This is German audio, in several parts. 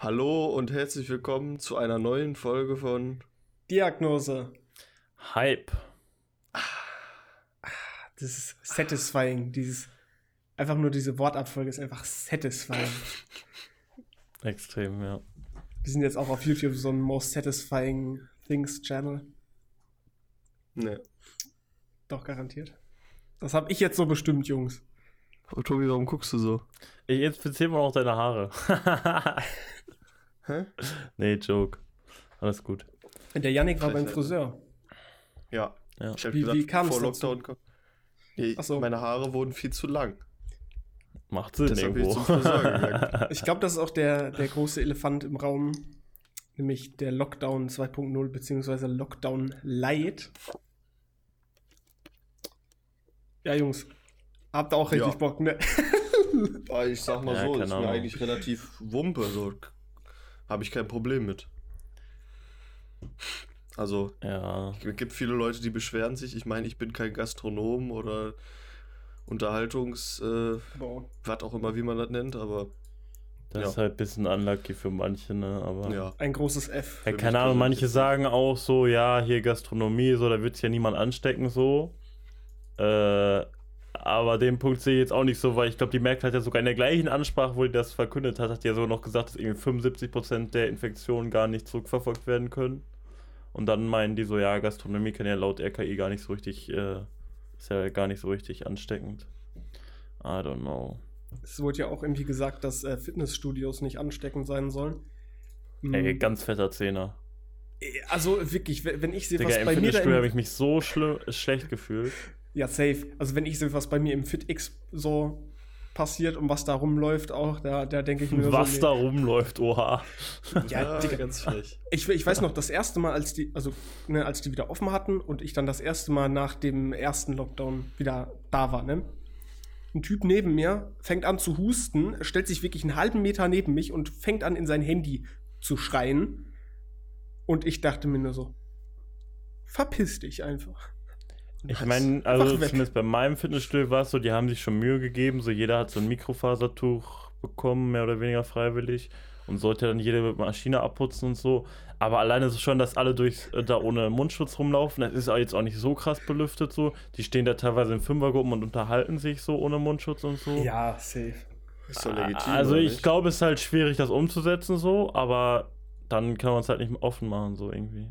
Hallo und herzlich willkommen zu einer neuen Folge von Diagnose. Hype. Das ist satisfying. Dieses, einfach nur diese Wortabfolge ist einfach satisfying. Extrem, ja. Wir sind jetzt auch auf YouTube so ein Most Satisfying Things Channel. Ne. Doch, garantiert. Das habe ich jetzt so bestimmt, Jungs. Oh, Tobi, warum guckst du so? Ich inspiziere mal auch deine Haare. Hä? nee, Joke. Alles gut. Der Yannick war beim Friseur. Ja. Ja. Ich hab Wie- wie kam's vor dazu? Lockdown. Nee, Ach so. Meine Haare wurden viel zu lang. Macht Sinn Deshalb bin ich irgendwo. gegangen. Ich glaube, das ist auch der, der große Elefant im Raum. Nämlich der Lockdown 2.0 beziehungsweise Lockdown Light. Ja, Jungs. Habt ihr auch richtig Ja. Bock, ne? Ah, ich sag mal Ja, so, ist mir eigentlich relativ Wumpe. So. Habe ich kein Problem mit. Also, ja. es gibt viele Leute, die beschweren sich. Ich meine, ich bin kein Gastronom oder Unterhaltungs... Äh, was auch immer, wie man das nennt, aber Das Ja. ist halt ein bisschen unlucky für manche, ne? Aber. ja. Ein großes F. Ja, keine Ahnung, manche sagen auch so, ja, hier Gastronomie, so, da wird sich ja niemand anstecken, so. Äh, aber den Punkt sehe ich jetzt auch nicht so, weil ich glaube, die Merkel hat ja sogar in der gleichen Ansprache, wo die das verkündet hat, hat die ja sogar noch gesagt, dass irgendwie 75% der Infektionen gar nicht zurückverfolgt werden können. Und dann meinen die so, ja, Gastronomie kann ja laut RKI gar nicht so richtig, äh, ist ja gar nicht so richtig ansteckend. I don't know. Es wurde ja auch irgendwie gesagt, dass äh, Fitnessstudios nicht ansteckend sein sollen. Hm, Ey, ganz fetter Zehner. also wirklich, wenn ich sehe, Digga, was im bei mir da Fitnessstudio habe im, ich mich so schlimm, schlecht gefühlt. Ja, safe. Also wenn ich sehe, was bei mir im FitX so passiert und was da rumläuft auch, da, da denke ich mir Was so, da rumläuft, oha. Ja, Digga. ganz frech. Ich, ich weiß noch, das erste Mal, als die, also, ne, als die wieder offen hatten und ich dann das erste Mal nach dem ersten Lockdown wieder da war, ne? Ein Typ neben mir fängt an zu husten, stellt sich wirklich einen halben Meter neben mich und fängt an, in sein Handy zu schreien. Und ich dachte mir nur so, verpiss dich einfach. Ich meine, also zumindest bei meinem Fitnessstudio war es so, die haben sich schon Mühe gegeben, so jeder hat so ein Mikrofasertuch bekommen, mehr oder weniger freiwillig und sollte dann jede Maschine abputzen und so. Aber alleine ist es schon, dass alle durch äh, da ohne Mundschutz rumlaufen. Das ist auch jetzt auch nicht so krass belüftet so. Die stehen da teilweise in Fünfergruppen und unterhalten sich so ohne Mundschutz und so. Ja, safe. Ist doch legitim. also ich glaube, es ist halt schwierig, das umzusetzen so, aber dann kann man es halt nicht offen machen so irgendwie.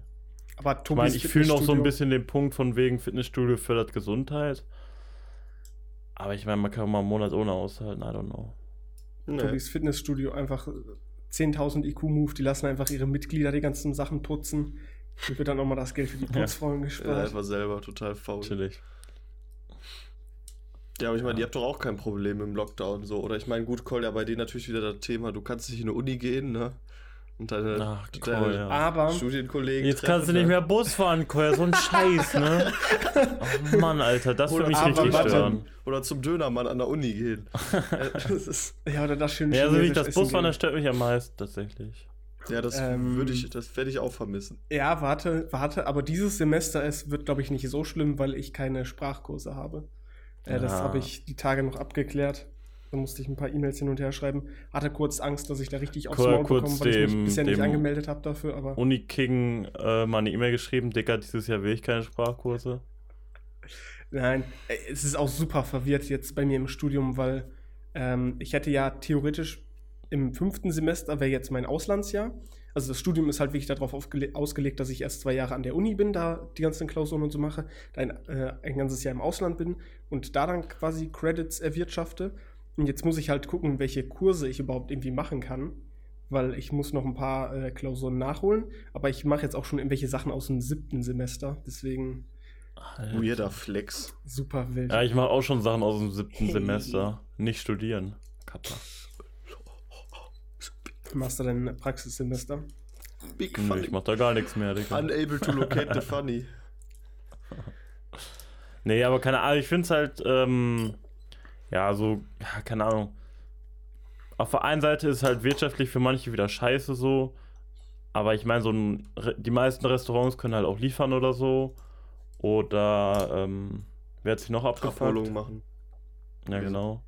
Aber Ich Tobis meine, ich fühle noch so ein bisschen den Punkt von wegen Fitnessstudio fördert Gesundheit. Aber ich meine, man kann mal einen Monat ohne aushalten, I don't know. Nee. Tobis Fitnessstudio einfach äh, 10.000 IQ-Move, die lassen einfach ihre Mitglieder die ganzen Sachen putzen. Hier wird dann nochmal das Geld für die Ja. Putzfrauen Ja, gespart. einfach selber total faul. Chillig. Ja, aber ich meine, Ja. ihr habt doch auch kein Problem im Lockdown so. Oder ich meine, gut, Cole, ja bei denen natürlich wieder das Thema, du kannst nicht in eine Uni gehen, ne? Und deine, Ach, deine Cole, ja. Aber Studienkollegen. Jetzt kannst du nicht mehr Bus fahren, Koya, so ein Scheiß, ne? Oh Mann, Alter, das würde mich richtig warte. stören. oder zum Dönermann an der Uni gehen. Ist, ja, oder das schöne Ja, also wie das Busfahren, das stört mich am meisten tatsächlich. ja, das Ähm, würde ich, das werde ich auch vermissen. Ja, warte, warte, aber dieses Semester es wird, glaube ich, nicht so schlimm, weil ich keine Sprachkurse habe. Äh, Das habe ich die Tage noch abgeklärt. Da musste ich ein paar E-Mails hin und her schreiben. Hatte kurz Angst, dass ich da richtig aufs Maul bekomme, weil ich mich dem- bisher nicht dem- angemeldet habe dafür, aber Uniking äh, mal eine E-Mail geschrieben, Dicker, dieses Jahr will ich keine Sprachkurse. nein, äh, es ist auch super verwirrt jetzt bei mir im Studium, weil ähm, ich hätte ja theoretisch im fünften Semester wäre jetzt mein Auslandsjahr. Also das Studium ist halt wirklich darauf ausgelegt, dass ich erst zwei Jahre an der Uni bin, da die ganzen Klausuren und so mache, dann äh, ein ganzes Jahr im Ausland bin und da dann quasi Credits erwirtschafte. Und jetzt muss ich halt gucken, welche Kurse ich überhaupt irgendwie machen kann, weil ich muss noch ein paar äh, Klausuren nachholen. Aber ich mache jetzt auch schon irgendwelche Sachen aus dem siebten Semester, deswegen Alter. Weirder Flex. super wild. Ja, ich mache auch schon Sachen aus dem siebten Hey. Semester. Nicht studieren. Kappa. Machst du dein Praxissemester? Big funny. ich mach da gar nichts mehr, Digga. Unable to locate the funny. Nee, aber keine Ahnung, ich finde es halt, ähm, ja, so, ja, keine Ahnung. Auf der einen Seite ist halt wirtschaftlich für manche wieder scheiße so, aber ich meine, so ein, die meisten Restaurants können halt auch liefern oder so. Oder, ähm, wer hat sich noch abgefuckt? Abholung machen. Ja, genau.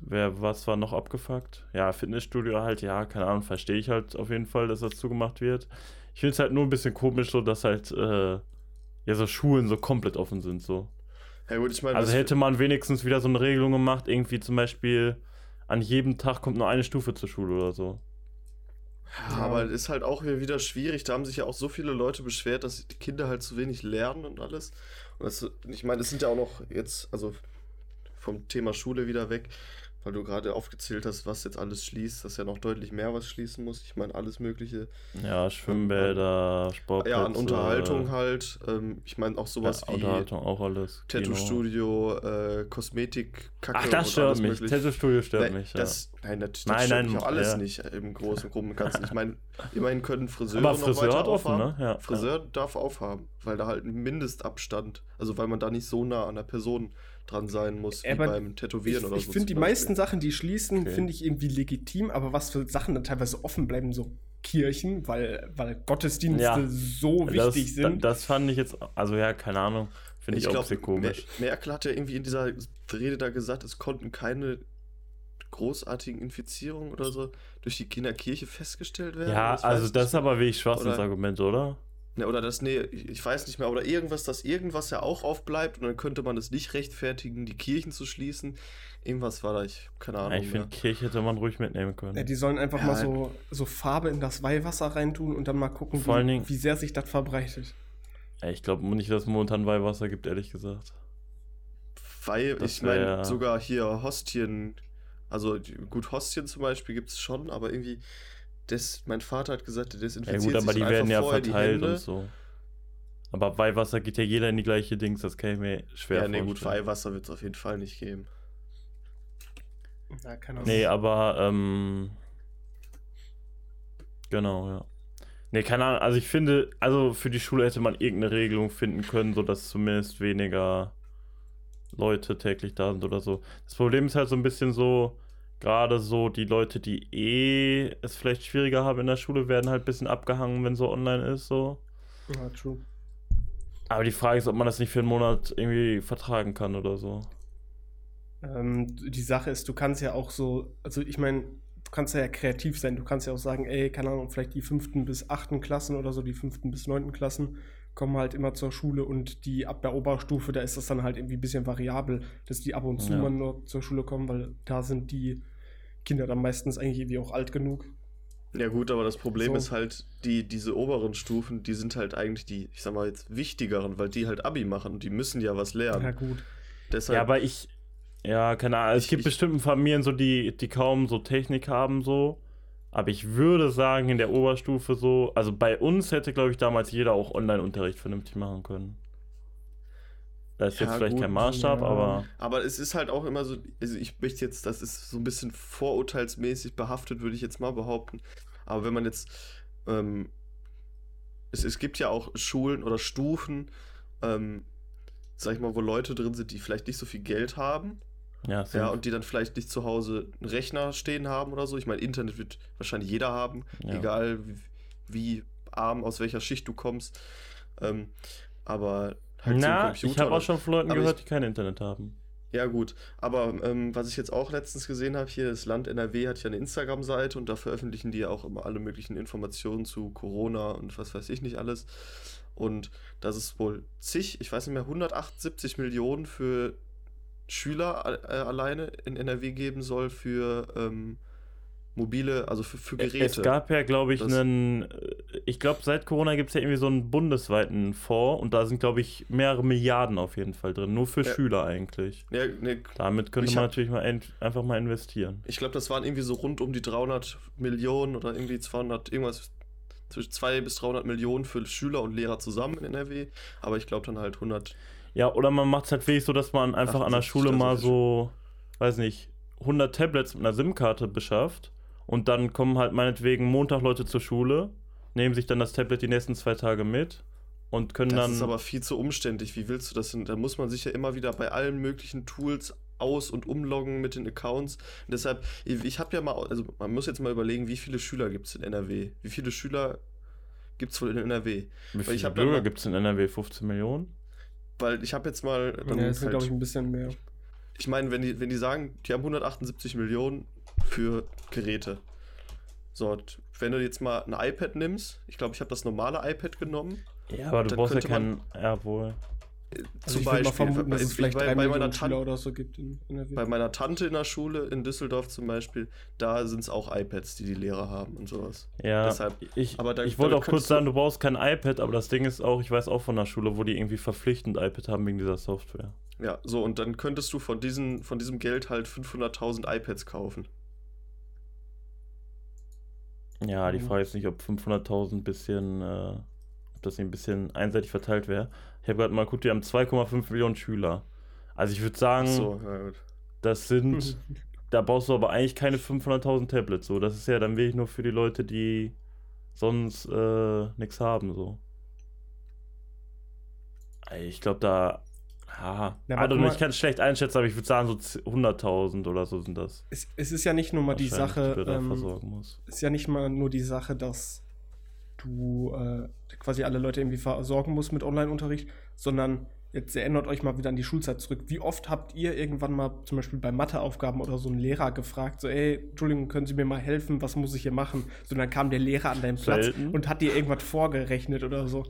Wer, was war noch abgefuckt? Ja, Fitnessstudio halt, ja, keine Ahnung, verstehe ich halt auf jeden Fall, dass das zugemacht wird. Ich finde es halt nur ein bisschen komisch, so dass halt, äh, ja, so Schulen so komplett offen sind, so. Ja gut, ich meine, Also hätte man wenigstens wieder so eine Regelung gemacht, irgendwie zum Beispiel, an jedem Tag kommt nur eine Stufe zur Schule oder so. Ja, aber es ist halt auch wieder schwierig. Da haben sich ja auch so viele Leute beschwert, dass die Kinder halt zu wenig lernen und alles. Und das, ich meine, es sind ja auch noch jetzt, also vom Thema Schule wieder weg, weil du gerade aufgezählt hast, was jetzt alles schließt. Das ist ja noch deutlich mehr, was schließen muss. Ich meine, alles Mögliche. Ja, Schwimmbäder, Sportplätze. Ja, an Unterhaltung halt. Ähm, ich meine, auch Ja, sowas wie Unterhaltung auch alles. Tattoo-Studio, äh, Kosmetik, Kacke Ach, das stört mich. Tattoo-Studio stört Nein, mich, ja. das, nein, das Nein, stört nein, mich auch alles ja. nicht im Großen und Groben Ganzen. Ich meine, immerhin können Friseure Aber noch Friseur weiter hat offen, aufhaben. ne? Ja. Friseur darf aufhaben, weil da halt ein Mindestabstand, also weil man da nicht so nah an der Person dran sein muss, wie Aber beim Tätowieren Ich, oder ich so. finde die Beispiel. meisten Sachen, die schließen, Okay. finde ich irgendwie legitim, aber was für Sachen dann teilweise offen bleiben, so Kirchen, weil, weil Gottesdienste Ja. so das, wichtig da- sind. Das fand ich jetzt, also ja, keine Ahnung. Finde ich, auch ein glaub, bisschen komisch. Mer- Merkel hat ja irgendwie in dieser Rede da gesagt, es konnten keine großartigen Infizierungen oder so durch die in der Kirche festgestellt werden. Ja, Ich weiß also das ist aber wirklich schwaches Argument, oder? Ne, oder das, nee, ich weiß nicht mehr, oder irgendwas, dass irgendwas ja auch aufbleibt und dann könnte man es nicht rechtfertigen, die Kirchen zu schließen. Irgendwas war da, ich keine Ahnung. ich finde. Kirche hätte man ruhig mitnehmen können. Ja, die sollen einfach Ja, mal so, so Farbe in das Weihwasser reintun und dann mal gucken, Vor allen Dingen- wie, wie sehr sich das verbreitet. Ja, ich glaube nicht, dass es momentan Weihwasser gibt, ehrlich gesagt. Weil, Das ich meine, ja- sogar hier Hostien, also gut, Hostien zum Beispiel gibt es schon, aber irgendwie, das, mein Vater hat gesagt, der Ja desinfiziert gut, aber sich die werden einfach ja verteilt Hände. und so. Aber Weihwasser geht ja jeder in die gleiche Dings, das kann ich mir schwer Ja, nee, gut, vorstellen. Weihwasser wird es auf jeden Fall nicht geben. Ja, keine Ahnung. Nee, aber, ähm. Genau, ja. Nee, keine Ahnung, also ich finde, also für die Schule hätte man irgendeine Regelung finden können, sodass zumindest weniger Leute täglich da sind oder so. Das Problem ist halt so ein bisschen so, gerade so die Leute, die eh es vielleicht schwieriger haben in der Schule, werden halt ein bisschen abgehangen, wenn so online ist, so. Ja, true. Aber die Frage ist, ob man das nicht für einen Monat irgendwie vertragen kann oder so. Ähm, die Sache ist, du kannst ja auch so, also ich meine, du kannst ja kreativ sein. Du kannst ja auch sagen, ey, keine Ahnung, vielleicht die fünften bis achten Klassen oder so, die fünften bis neunten Klassen kommen halt immer zur Schule und die ab der Oberstufe, da ist das dann halt irgendwie ein bisschen variabel, dass die ab und zu Ja. mal nur zur Schule kommen, weil da sind die Kinder dann meistens eigentlich irgendwie auch alt genug. Ja gut, aber das Problem So. ist halt, die, diese oberen Stufen, die sind halt eigentlich die, ich sag mal jetzt, wichtigeren, weil die halt Abi machen und die müssen ja was lernen. Ja, gut. Deshalb, Ja, aber ich, ja, keine Ahnung. Es Ich- gibt ich- bestimmte Familien, so die, die kaum so Technik haben, so. Aber ich würde sagen, in der Oberstufe so, also bei uns hätte, glaube ich, damals jeder auch Online-Unterricht vernünftig machen können. Das ist Ja, jetzt vielleicht gut, kein Maßstab, ja. aber aber es ist halt auch immer so, also ich möchte jetzt, das ist so ein bisschen vorurteilsmäßig behaftet, würde ich jetzt mal behaupten. Aber wenn man jetzt, ähm, es, es gibt ja auch Schulen oder Stufen, ähm, sag ich mal, wo Leute drin sind, die vielleicht nicht so viel Geld haben. ja, Ja, und die dann vielleicht nicht zu Hause einen Rechner stehen haben oder so. Ich meine, Internet wird wahrscheinlich jeder haben, Ja. egal wie, wie arm, aus welcher Schicht du kommst. Ähm, aber halt so Na, Computer ich habe auch schon von Leuten gehört, ich- die kein Internet haben. Ja, gut. Aber ähm, was ich jetzt auch letztens gesehen habe, hier, das Land NRW hat ja eine Instagram-Seite und da veröffentlichen die ja auch immer alle möglichen Informationen zu Corona und was weiß ich nicht alles. Und das ist wohl zig, ich weiß nicht mehr, 178 Millionen für Schüler äh, alleine in NRW geben soll für ähm, mobile, also für, für Geräte. Es gab ja, glaube ich, Das- einen, äh, ich glaube, seit Corona gibt es ja irgendwie so einen bundesweiten Fonds und da sind, glaube ich, mehrere Milliarden auf jeden Fall drin, nur für Ja. Schüler eigentlich. ja, nee, Damit könnte man hab- natürlich mal einfach mal investieren. Ich glaube, das waren irgendwie so rund um die 300 Millionen oder irgendwie 200, irgendwas zwischen 200 bis 300 Millionen für Schüler und Lehrer zusammen in NRW. Aber ich glaube dann halt 100. Ja, oder man macht es halt wirklich so, dass man einfach an der 78, Schule mal ist so, weiß nicht, 100 Tablets mit einer SIM-Karte beschafft und dann kommen halt meinetwegen Montag Leute zur Schule, nehmen sich dann das Tablet die nächsten zwei Tage mit und können Das dann. ist aber viel zu umständlich. Wie willst du das denn? Da muss man sich ja immer wieder bei allen möglichen Tools aus- und umloggen mit den Accounts. Und deshalb, ich, ich habe ja mal, also man muss jetzt mal überlegen, wie viele Schüler gibt es in NRW? Wie viele Schüler gibt es wohl in NRW? wie ich viele Bürger gibt es in NRW? 15 Millionen? Weil ich habe jetzt mal. dann Ja, das sind, halt- glaube ich, ein bisschen mehr. ich meine, wenn die, wenn die sagen, die haben 178 Millionen für Geräte. So, wenn du jetzt mal ein iPad nimmst, ich glaube, ich habe das normale iPad genommen. Ja, aber du brauchst ja keinen. Ja, wohl. Also Zum Beispiel, vermuten, bei- es vielleicht bei- bei meiner Millionen Tan- Schüler oder so gibt in NRW. Bei meiner Tante in der Schule in Düsseldorf zum Beispiel, da sind es auch iPads, die die Lehrer haben und sowas. Ja, Deshalb- ich, aber da- ich wollte auch kurz sagen, du brauchst kein iPad, aber das Ding ist auch, ich weiß auch von der Schule, wo die irgendwie verpflichtend iPad haben wegen dieser Software. Ja, so, und dann könntest du von, diesen, von diesem Geld halt 500.000 iPads kaufen. Ja, die Mhm. Frage ist nicht, ob 500.000 ein bisschen, äh, ob das ein bisschen einseitig verteilt wäre. Ich habe gerade mal geguckt, wir haben 2,5 Millionen Schüler. Also ich würde sagen, So, das sind, da brauchst du aber eigentlich keine 500.000 Tablets. So, das ist ja dann wirklich nur für die Leute, die sonst äh, nichts haben. So. Ich glaube da, ja, Ja, also ich kann es schlecht einschätzen, aber ich würde sagen so 100.000 oder so sind das. es, es ist ja nicht nur mal die Sache, da ähm, versorgen ist ja nicht mal nur die Sache, dass du äh, quasi alle Leute irgendwie versorgen musst mit Online-Unterricht, sondern jetzt erinnert euch mal wieder an die Schulzeit zurück. Wie oft habt ihr irgendwann mal zum Beispiel bei Matheaufgaben oder so einen Lehrer gefragt, so, ey, Entschuldigung, können Sie mir mal helfen, was muss ich hier machen? So, dann kam der Lehrer an deinen Platz Selten. und hat dir irgendwas vorgerechnet oder so.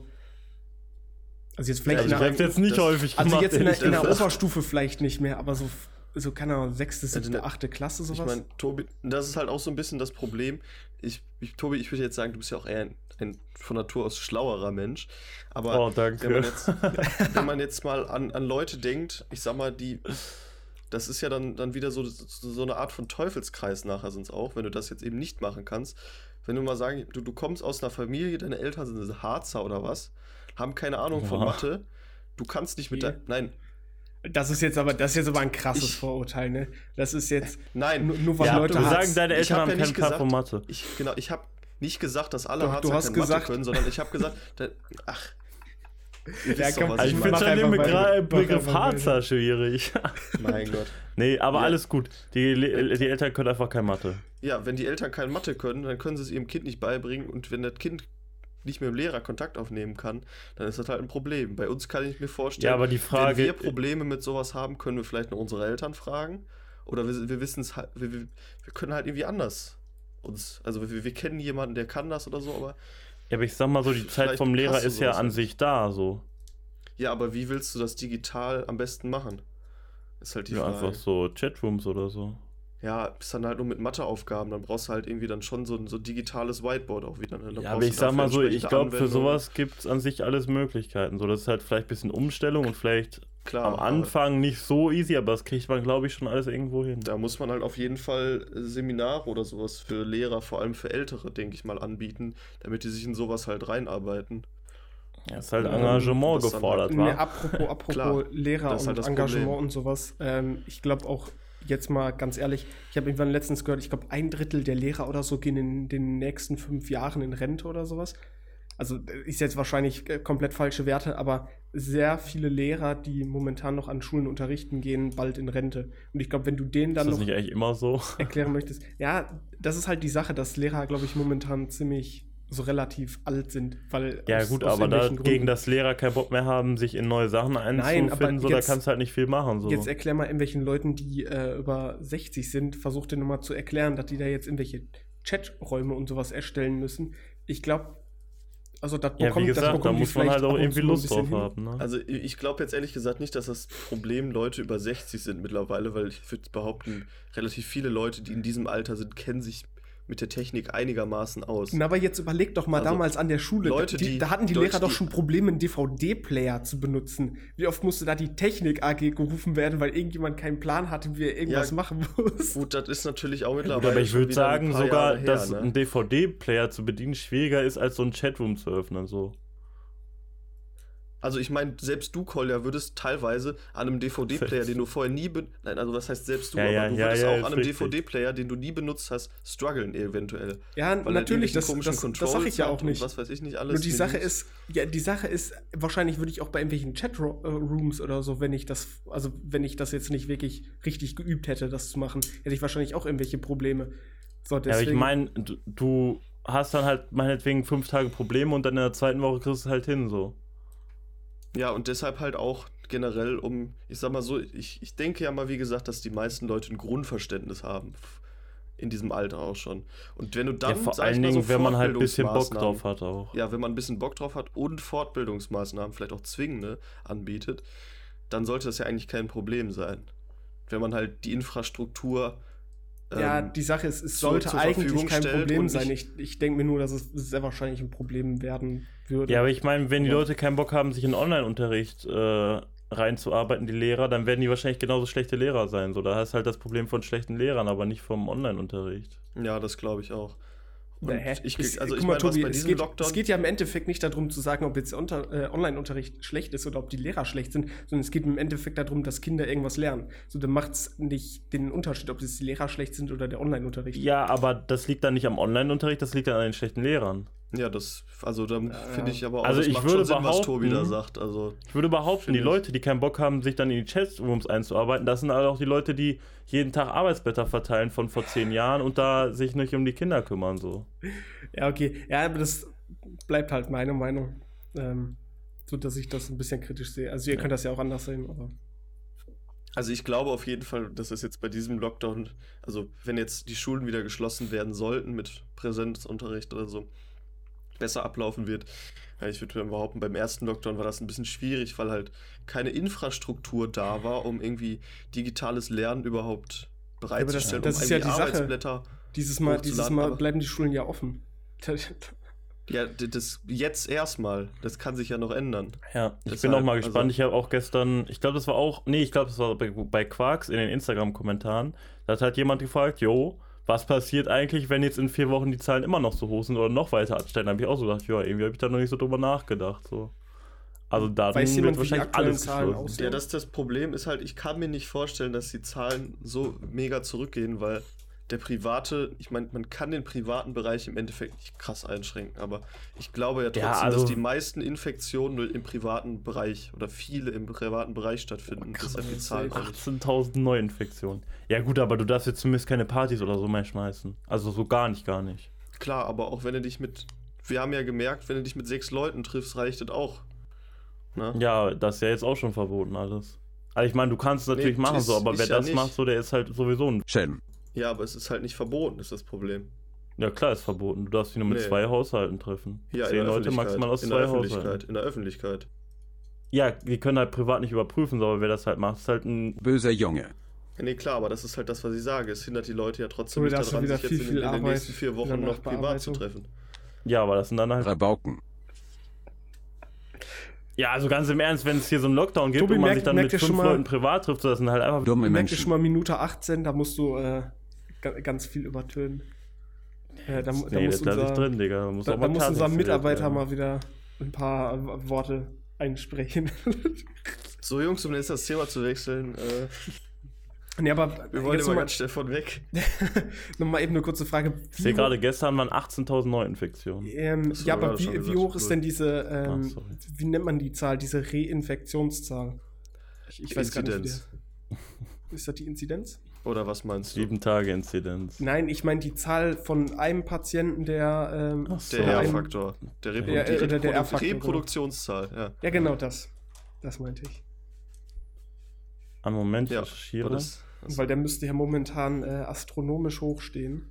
Also jetzt vielleicht Also in ich jetzt nicht das- häufig also gemacht. jetzt in der, in der. Oberstufe vielleicht nicht mehr, aber so, so keine Ahnung, sechste, Also siebte, ne- achte Klasse, Ich sowas. meine, Tobi, das ist halt auch so ein bisschen das Problem. Ich, ich, Tobi, ich würde jetzt sagen, du bist ja auch eher ein, ein von Natur aus schlauerer Mensch. Aber oh, danke. wenn, man jetzt, wenn man jetzt mal an, an Leute denkt, ich sag mal, die. Das ist ja dann, dann wieder so, so so eine Art von Teufelskreis nachher sonst auch, wenn du das jetzt eben nicht machen kannst. Wenn du mal sagen, du, du kommst aus einer Familie, deine Eltern sind Harzer oder was, haben keine Ahnung von Ja. Mathe, du kannst nicht mit der. Nein, Das ist jetzt aber, das ist jetzt aber ein krasses Ich- Vorurteil, ne? Das ist jetzt nein. nur, nur weil ja, Leute du sagen, deine Ich Eltern hab haben ja keinen nicht Plan gesagt- von Mathe. Ich, genau, ich habe nicht gesagt, dass alle Doch, Harzer du hast keine Mathe gesagt- können, sondern ich habe gesagt, da, ach. Ja, komm, was Also ich mach finde schon den weiter. Begriff Harzer schwierig. Mein Gott. nee, aber Ja. alles gut. Die, die Eltern können einfach kein Mathe. Ja, wenn die Eltern keine Mathe können, dann können sie es ihrem Kind nicht beibringen und wenn das Kind nicht mit dem Lehrer Kontakt aufnehmen kann, dann ist das halt ein Problem. Bei uns kann ich mir vorstellen, Ja, aber die Frage. wenn wir Probleme mit sowas haben, können wir vielleicht noch unsere Eltern fragen oder wir, wir wissen es halt, wir, wir, wir können halt irgendwie anders uns, also wir, wir kennen jemanden, der kann das oder so, aber ja, aber ich sag mal so, die Zeit vom Lehrer ist ja an nicht. sich da, so. ja, aber wie willst du das digital am besten machen? Ist halt die Ja, Frage. einfach so Chatrooms oder so. Ja, bist dann halt nur mit Matheaufgaben, dann brauchst du halt irgendwie dann schon so ein so digitales Whiteboard auch wieder. Ne? Ja, aber ich sag mal so, ich glaube, für sowas gibt es an sich alles Möglichkeiten. So, das ist halt vielleicht ein bisschen Umstellung und vielleicht Klar, am Anfang nicht so easy, aber das kriegt man, glaube ich, schon alles irgendwo hin. Da muss man halt auf jeden Fall äh, Seminare oder sowas für Lehrer, vor allem für Ältere, denke ich mal, anbieten, damit die sich in sowas halt reinarbeiten. Ja, ist halt Ähm, Engagement das dann gefordert, Ne, apropos, apropos Klar, Lehrer das ist und halt das Engagement Problem. und sowas. Ähm, ich glaube auch, jetzt mal ganz ehrlich, ich habe irgendwann letztens gehört, ich glaube, ein Drittel der Lehrer oder so gehen in den nächsten fünf Jahren in Rente oder sowas. Also äh, ist jetzt wahrscheinlich äh, komplett falsche Werte, aber sehr viele Lehrer, die momentan noch an Schulen unterrichten, gehen bald in Rente. Und ich glaube, wenn du denen Ist dann das noch nicht eigentlich immer so? erklären möchtest, ja, das ist halt die Sache, dass Lehrer, glaube ich, momentan ziemlich so relativ alt sind, weil Ja, aus- gut, aus aber da irgendwelchen gegen Gründen. das Lehrer keinen Bock mehr haben, sich in neue Sachen einzufinden, aber so, jetzt- da kannst du halt nicht viel machen. So. Jetzt erklär mal irgendwelchen Leuten, die äh, über 60 sind, versuch dir nochmal zu erklären, dass die da jetzt irgendwelche Chaträume und sowas erstellen müssen. Ich glaube, also das ja, wie bekommt, das gesagt, da muss man halt auch irgendwie Lust drauf hin. haben. Ne? Also ich ich glaube jetzt ehrlich gesagt nicht, dass das Problem Leute über 60 sind mittlerweile, weil ich würde behaupten, relativ viele Leute, die in diesem Alter sind, kennen sich mit der Technik einigermaßen aus. Na, aber jetzt überleg doch mal Also, damals an der Schule. Leute, die, die- da hatten die Leute, Lehrer doch schon Probleme, einen DVD-Player zu benutzen. Wie oft musste da die Technik AG gerufen werden, weil irgendjemand keinen Plan hatte, wie er irgendwas Ja, machen muss? Gut, das ist natürlich auch mittlerweile. aber ich würde sagen sogar, her, dass ne? ein DVD-Player zu bedienen schwieriger ist, als so ein Chatroom zu öffnen. So. Also ich meine, selbst du, Kolja, würdest teilweise an einem DVD-Player, den du vorher nie ben Nein, also was heißt selbst du, Ja, aber ja, du würdest ja, auch an einem. DVD-Player, den du nie benutzt hast, strugglen eventuell. Ja, Weil natürlich, das, das, komischen das sage ich ja Controls auch nicht. Was weiß ich nicht alles. Nur die Sache ist, ja, die Sache ist, wahrscheinlich würde ich auch bei irgendwelchen Chatrooms oder so, wenn ich das, also wenn ich das jetzt nicht wirklich richtig geübt hätte, das zu machen, hätte ich wahrscheinlich auch irgendwelche Probleme. So, Ja, aber ich deswegen- meine, du, du hast dann halt meinetwegen fünf Tage Probleme und dann in der zweiten Woche kriegst du es halt hin, so. Ja, und deshalb halt auch generell um, ich sag mal so, ich, ich denke ja mal, wie gesagt, dass die meisten Leute ein Grundverständnis haben. In diesem Alter auch schon. Und wenn du dann, ja, vor allen Dingen, so wenn man halt ein bisschen Bock drauf hat auch. Ja, wenn man ein bisschen Bock drauf hat und Fortbildungsmaßnahmen, vielleicht auch zwingende, anbietet, dann sollte das ja eigentlich kein Problem sein. Wenn man halt die Infrastruktur. Ja, ähm, die Sache ist, es sollte zur eigentlich kein stellt Problem sein. Ich, ich denke mir nur, dass es sehr wahrscheinlich ein Problem werden würde. Ja, aber ich meine, wenn die. Leute keinen Bock haben, sich in Online-Unterricht äh, reinzuarbeiten, die Lehrer, dann werden die wahrscheinlich genauso schlechte Lehrer sein. So, da hast halt das Problem von schlechten Lehrern, aber nicht vom Online-Unterricht. ja, das glaube ich auch. Und Na, hä? ich, Es- also ich guck mal, Tobi, es geht, Lockdown. es geht ja im Endeffekt nicht darum zu sagen, ob jetzt unter, äh, Online-Unterricht schlecht ist oder ob die Lehrer schlecht sind, sondern es geht im Endeffekt darum, dass Kinder irgendwas lernen. So, dann macht es nicht den Unterschied, ob jetzt die Lehrer schlecht sind oder der Online-Unterricht. Ja, aber das liegt dann nicht am Online-Unterricht, das liegt dann an den schlechten Lehrern. Ja, das, also da finde ich aber auch, Also das ich macht würde schon Sinn, was behaupten- Tobi da sagt. Also, Ich würde behaupten, die. Leute, die keinen Bock haben, sich dann in die Chatrooms einzuarbeiten, das sind halt auch die Leute, die jeden Tag Arbeitsblätter verteilen von vor zehn Jahren und da sich nicht um die Kinder kümmern. So. Ja, okay. Ja, aber das bleibt halt meine Meinung. Ähm, so dass ich das ein bisschen kritisch sehe. Also ihr Ja. könnt das ja auch anders sehen, aber. Also ich glaube auf jeden Fall, dass es jetzt bei diesem Lockdown, also wenn jetzt die Schulen wieder geschlossen werden sollten mit Präsenzunterricht oder so, besser ablaufen wird. Ja, ich würde behaupten, beim ersten Lockdown war das ein bisschen schwierig, weil halt keine Infrastruktur da war, um irgendwie digitales Lernen überhaupt bereitzustellen, das um ist ja die Sache. Dieses Mal, dieses Mal bleiben die Schulen ja offen. Ja, das jetzt erstmal. Das kann sich ja noch ändern. Ja, ich bin Deshalb, auch mal also- gespannt. ich habe auch gestern, ich glaube, das war auch, nee, ich glaube, das war bei, bei Quarks in den Instagram-Kommentaren. Da hat halt jemand gefragt, jo, was passiert eigentlich, wenn jetzt in vier Wochen die Zahlen immer noch so hoch sind oder noch weiter ansteigen? Da habe ich auch so gedacht, ja, irgendwie habe ich da noch nicht so drüber nachgedacht. So. Also da Weiß jemand, wahrscheinlich alles Zahlen aussehen? Ja, das, das Problem ist halt, ich kann mir nicht vorstellen, dass die Zahlen so mega zurückgehen, weil der private, ich meine, man kann den privaten Bereich im Endeffekt nicht krass einschränken, aber ich glaube ja trotzdem, Ja, also- dass die meisten Infektionen nur im privaten Bereich oder viele im privaten Bereich stattfinden. krass, deshalb die das Zahlen ist auch nicht. 18.000 Neuinfektionen. Ja gut, aber du darfst jetzt zumindest keine Partys oder so mehr schmeißen. Also so gar nicht, gar nicht. Klar, aber auch wenn du dich mit, wir haben ja gemerkt, wenn du dich mit sechs Leuten triffst, reicht das auch. Ne? Ja, das ist ja jetzt auch schon verboten alles. Also ich meine, du kannst es natürlich Nee, machen so, aber wer ja das nicht. macht, so, der ist halt sowieso ein... Shen. Ja, aber es ist halt nicht verboten, ist das Problem. Ja klar, ist verboten. Du darfst dich nur mit Nee. zwei Haushalten treffen. Ja, Zehn in der Leute maximal aus in zwei der Haushalten. Öffentlichkeit. In der Öffentlichkeit. Ja, die können halt privat nicht überprüfen, so, aber wer das halt macht, ist halt ein. Böser Junge. Ja, nee, klar, aber das ist halt das, was ich sage. Es hindert die Leute ja trotzdem nicht daran, sich jetzt viel, in, viel in den Arbeit nächsten vier in Wochen noch privat zu treffen. Ja, aber das sind dann halt. Rabauken. Ja, also ganz im Ernst, wenn es hier so einen Lockdown gibt Tobi, und man merkt- sich dann merkt mit ihr fünf schon Leuten privat trifft, so, das sind halt einfach. Dumme Ich merke schon Menschen. mal Minute 18, da musst du äh, ganz viel übertönen. Äh, da, da nee, muss das lasse ich unser, drin, Digga. Da muss, da, auch da mal muss unser Mitarbeiter werden. mal wieder ein paar Worte einsprechen. So, Jungs, um jetzt das Thema zu wechseln, äh, nee, aber wir wollen jetzt immer nochmal ganz schnell von weg. noch mal eben eine kurze Frage. Ich sehe gerade, gestern waren 18.000 Neuinfektionen. Ähm, du ja, aber wie, wie hoch ist denn diese, ähm, Ach, wie nennt man die Zahl, diese Reinfektionszahl? Ich, ich weiß gar nicht, wie Inzidenz. ist das die Inzidenz? Oder was meinst du? Sieben Tage Inzidenz. Nein, ich meine die Zahl von einem Patienten, der. Ähm, Ach so. Der R-Faktor. Der, Reprodu äh, der Reprodu R-Faktor, genau. Reproduktionszahl, ja. Ja, genau das. Das meinte ich. Einen Moment, ich Ja, recherchiere. das, das, Weil der müsste ja momentan äh, astronomisch hochstehen.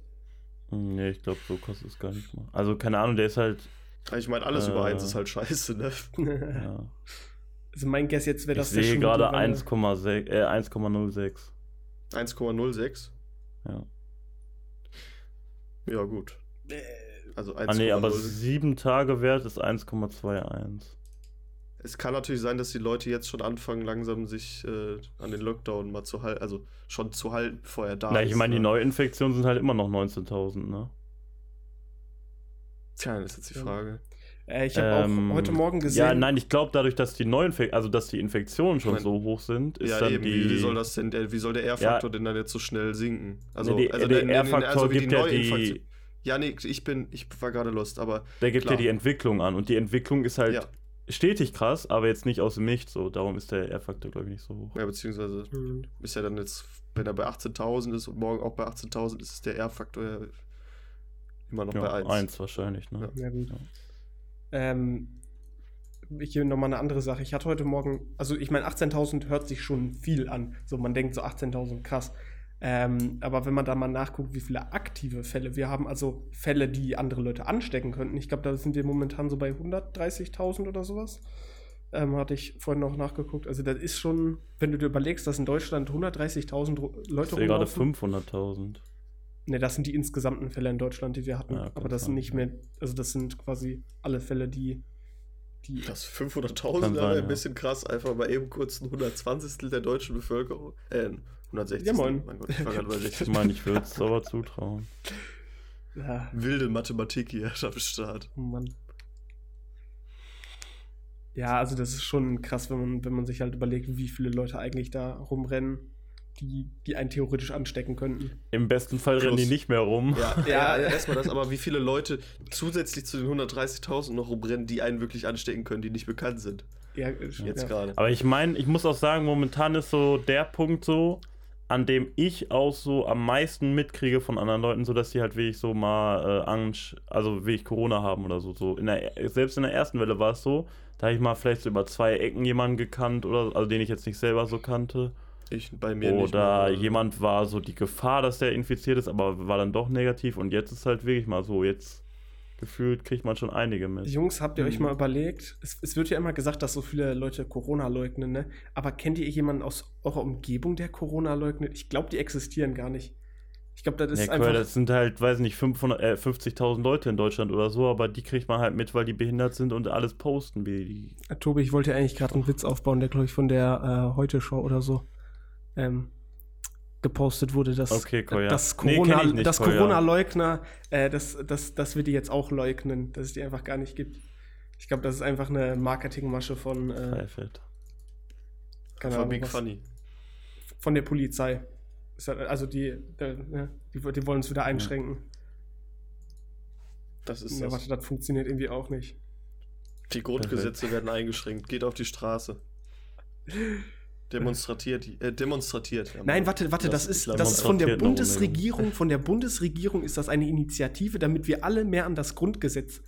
Hm, Nee, ich glaube, so kostet es gar nicht mal. Also, keine Ahnung, der ist halt. ich meine, alles über Äh. eins ist halt scheiße, ne? Ja. Also mein Guess jetzt wäre Ich das der sehe gerade mittlerweile- 1,6, äh, 1,06. 1,06. Ja. Ja, gut. Also Ah, nee, aber 1,06. sieben Tage Wert ist 1,21. Es kann natürlich sein, dass die Leute jetzt schon anfangen, langsam sich äh, an den Lockdown mal zu halten, also schon zu halten, bevor er da Na, ist. ich meine, die ne? Neuinfektionen sind halt immer noch 19.000, ne? Tja, das ist jetzt die Ja. Frage. Äh, ich habe Ähm, auch heute Morgen gesehen. Ja, nein, ich glaube, dadurch, dass die Neuinfek also dass die Infektionen schon mein- so hoch sind, ist ja, dann eben, die. wie, soll das denn, der, wie soll der R-Faktor denn dann jetzt so schnell sinken? Also, Nee, die- also der R-Faktor wie gibt ja Neuinfektion- die- Ja, nee, ich bin, ich war gerade lost, aber Der gibt klar. ja die Entwicklung an und die Entwicklung ist halt ja, stetig krass, aber jetzt nicht aus dem Nichts so. Darum ist der R-Faktor, glaube ich, nicht so hoch. ja, beziehungsweise Hm. ist ja dann jetzt, wenn er bei 18.000 ist und morgen auch bei 18.000 ist, ist der R-Faktor ja immer noch bei Ja, 1. eins wahrscheinlich, ne? Ja. Ja, gut. Ähm, hier nochmal eine andere Sache. Ich hatte heute Morgen, also ich meine, 18.000 hört sich schon viel an. So, man denkt so 18.000, krass. Ähm, aber wenn man da mal nachguckt, wie viele aktive Fälle wir haben, also Fälle, die andere Leute anstecken könnten, ich glaube, da sind wir momentan so bei 130.000 oder sowas. Ähm, hatte ich vorhin noch nachgeguckt. Also das ist schon, wenn du dir überlegst, dass in Deutschland 130.000 Leute Ich sehe gerade 500.000. Ne, das sind die insgesamten Fälle in Deutschland, die wir hatten. Ja, aber das sind nicht ja. mehr, also das sind quasi alle Fälle, die, die Das Kann 500.000 sein, wäre ein ja. bisschen krass, einfach mal eben kurz ein 120. der deutschen Bevölkerung. Äh, 160. Ja, moin. Mein Gott, ich war gerade bei Ich 60. meine, ich würde es aber zutrauen. ja, Wilde Mathematik hier am Start. oh Mann. Ja, also das ist schon krass, wenn man, wenn man sich halt überlegt, wie viele Leute eigentlich da rumrennen, die, die einen theoretisch anstecken könnten. Im besten Fall rennen Plus. die nicht mehr rum. Ja, Ja. ja, erstmal das, aber wie viele Leute zusätzlich zu den 130.000 noch rumrennen, die einen wirklich anstecken können, die nicht bekannt sind. Ja, Jetzt ja. gerade. Aber ich meine, ich muss auch sagen, momentan ist so der Punkt so, an dem ich auch so am meisten mitkriege von anderen Leuten, so dass die halt wirklich so mal äh, Angst, also wirklich Corona haben oder so. so in der, selbst in der ersten Welle war es so, da habe ich mal vielleicht so über zwei Ecken jemanden gekannt oder also den ich jetzt nicht selber so kannte. Ich bei mir nicht. Oder mehr. jemand war so die Gefahr, dass der infiziert ist, aber war dann doch negativ und jetzt ist halt wirklich mal so, jetzt gefühlt kriegt man schon einige mit. Jungs, habt ihr euch Mhm. mal überlegt, es, es wird ja immer gesagt, dass so viele Leute Corona leugnen, ne? Aber kennt ihr jemanden aus eurer Umgebung, der Corona leugnet? Ich glaube, die existieren gar nicht. Ich glaube, das ist Ja, einfach. cool, das sind halt, weiß nicht, 500, äh, 50.000 Leute in Deutschland oder so, aber die kriegt man halt mit, weil die behindert sind und alles posten, wie die. Äh, Tobi, ich wollte ja eigentlich gerade einen Witz aufbauen, der, glaube ich, von der äh, Heute-Show oder so ähm, gepostet wurde, dass, Okay, Koya. dass Nee, kenn Corona, ich nicht, dass Koya. Corona-Leugner, äh, dass, dass, dass wir die jetzt auch leugnen, dass es die einfach gar nicht gibt. Ich glaube, das ist einfach eine Marketingmasche von, äh, Freifeld. keine Von Ahnung, Big was, Funny. von der Polizei. Ist halt- Also die, die, die wollen es wieder einschränken. Das ist Ja, das. warte, das funktioniert irgendwie auch nicht. Die Grundgesetze werden eingeschränkt. Geht auf die Straße. Demonstratiert. Äh, demonstratiert. Ja, Nein, warte, warte, das Lass- ist, das ist von der Bundesregierung, von der Bundesregierung ist das eine Initiative, damit wir alle mehr an das Grundgesetz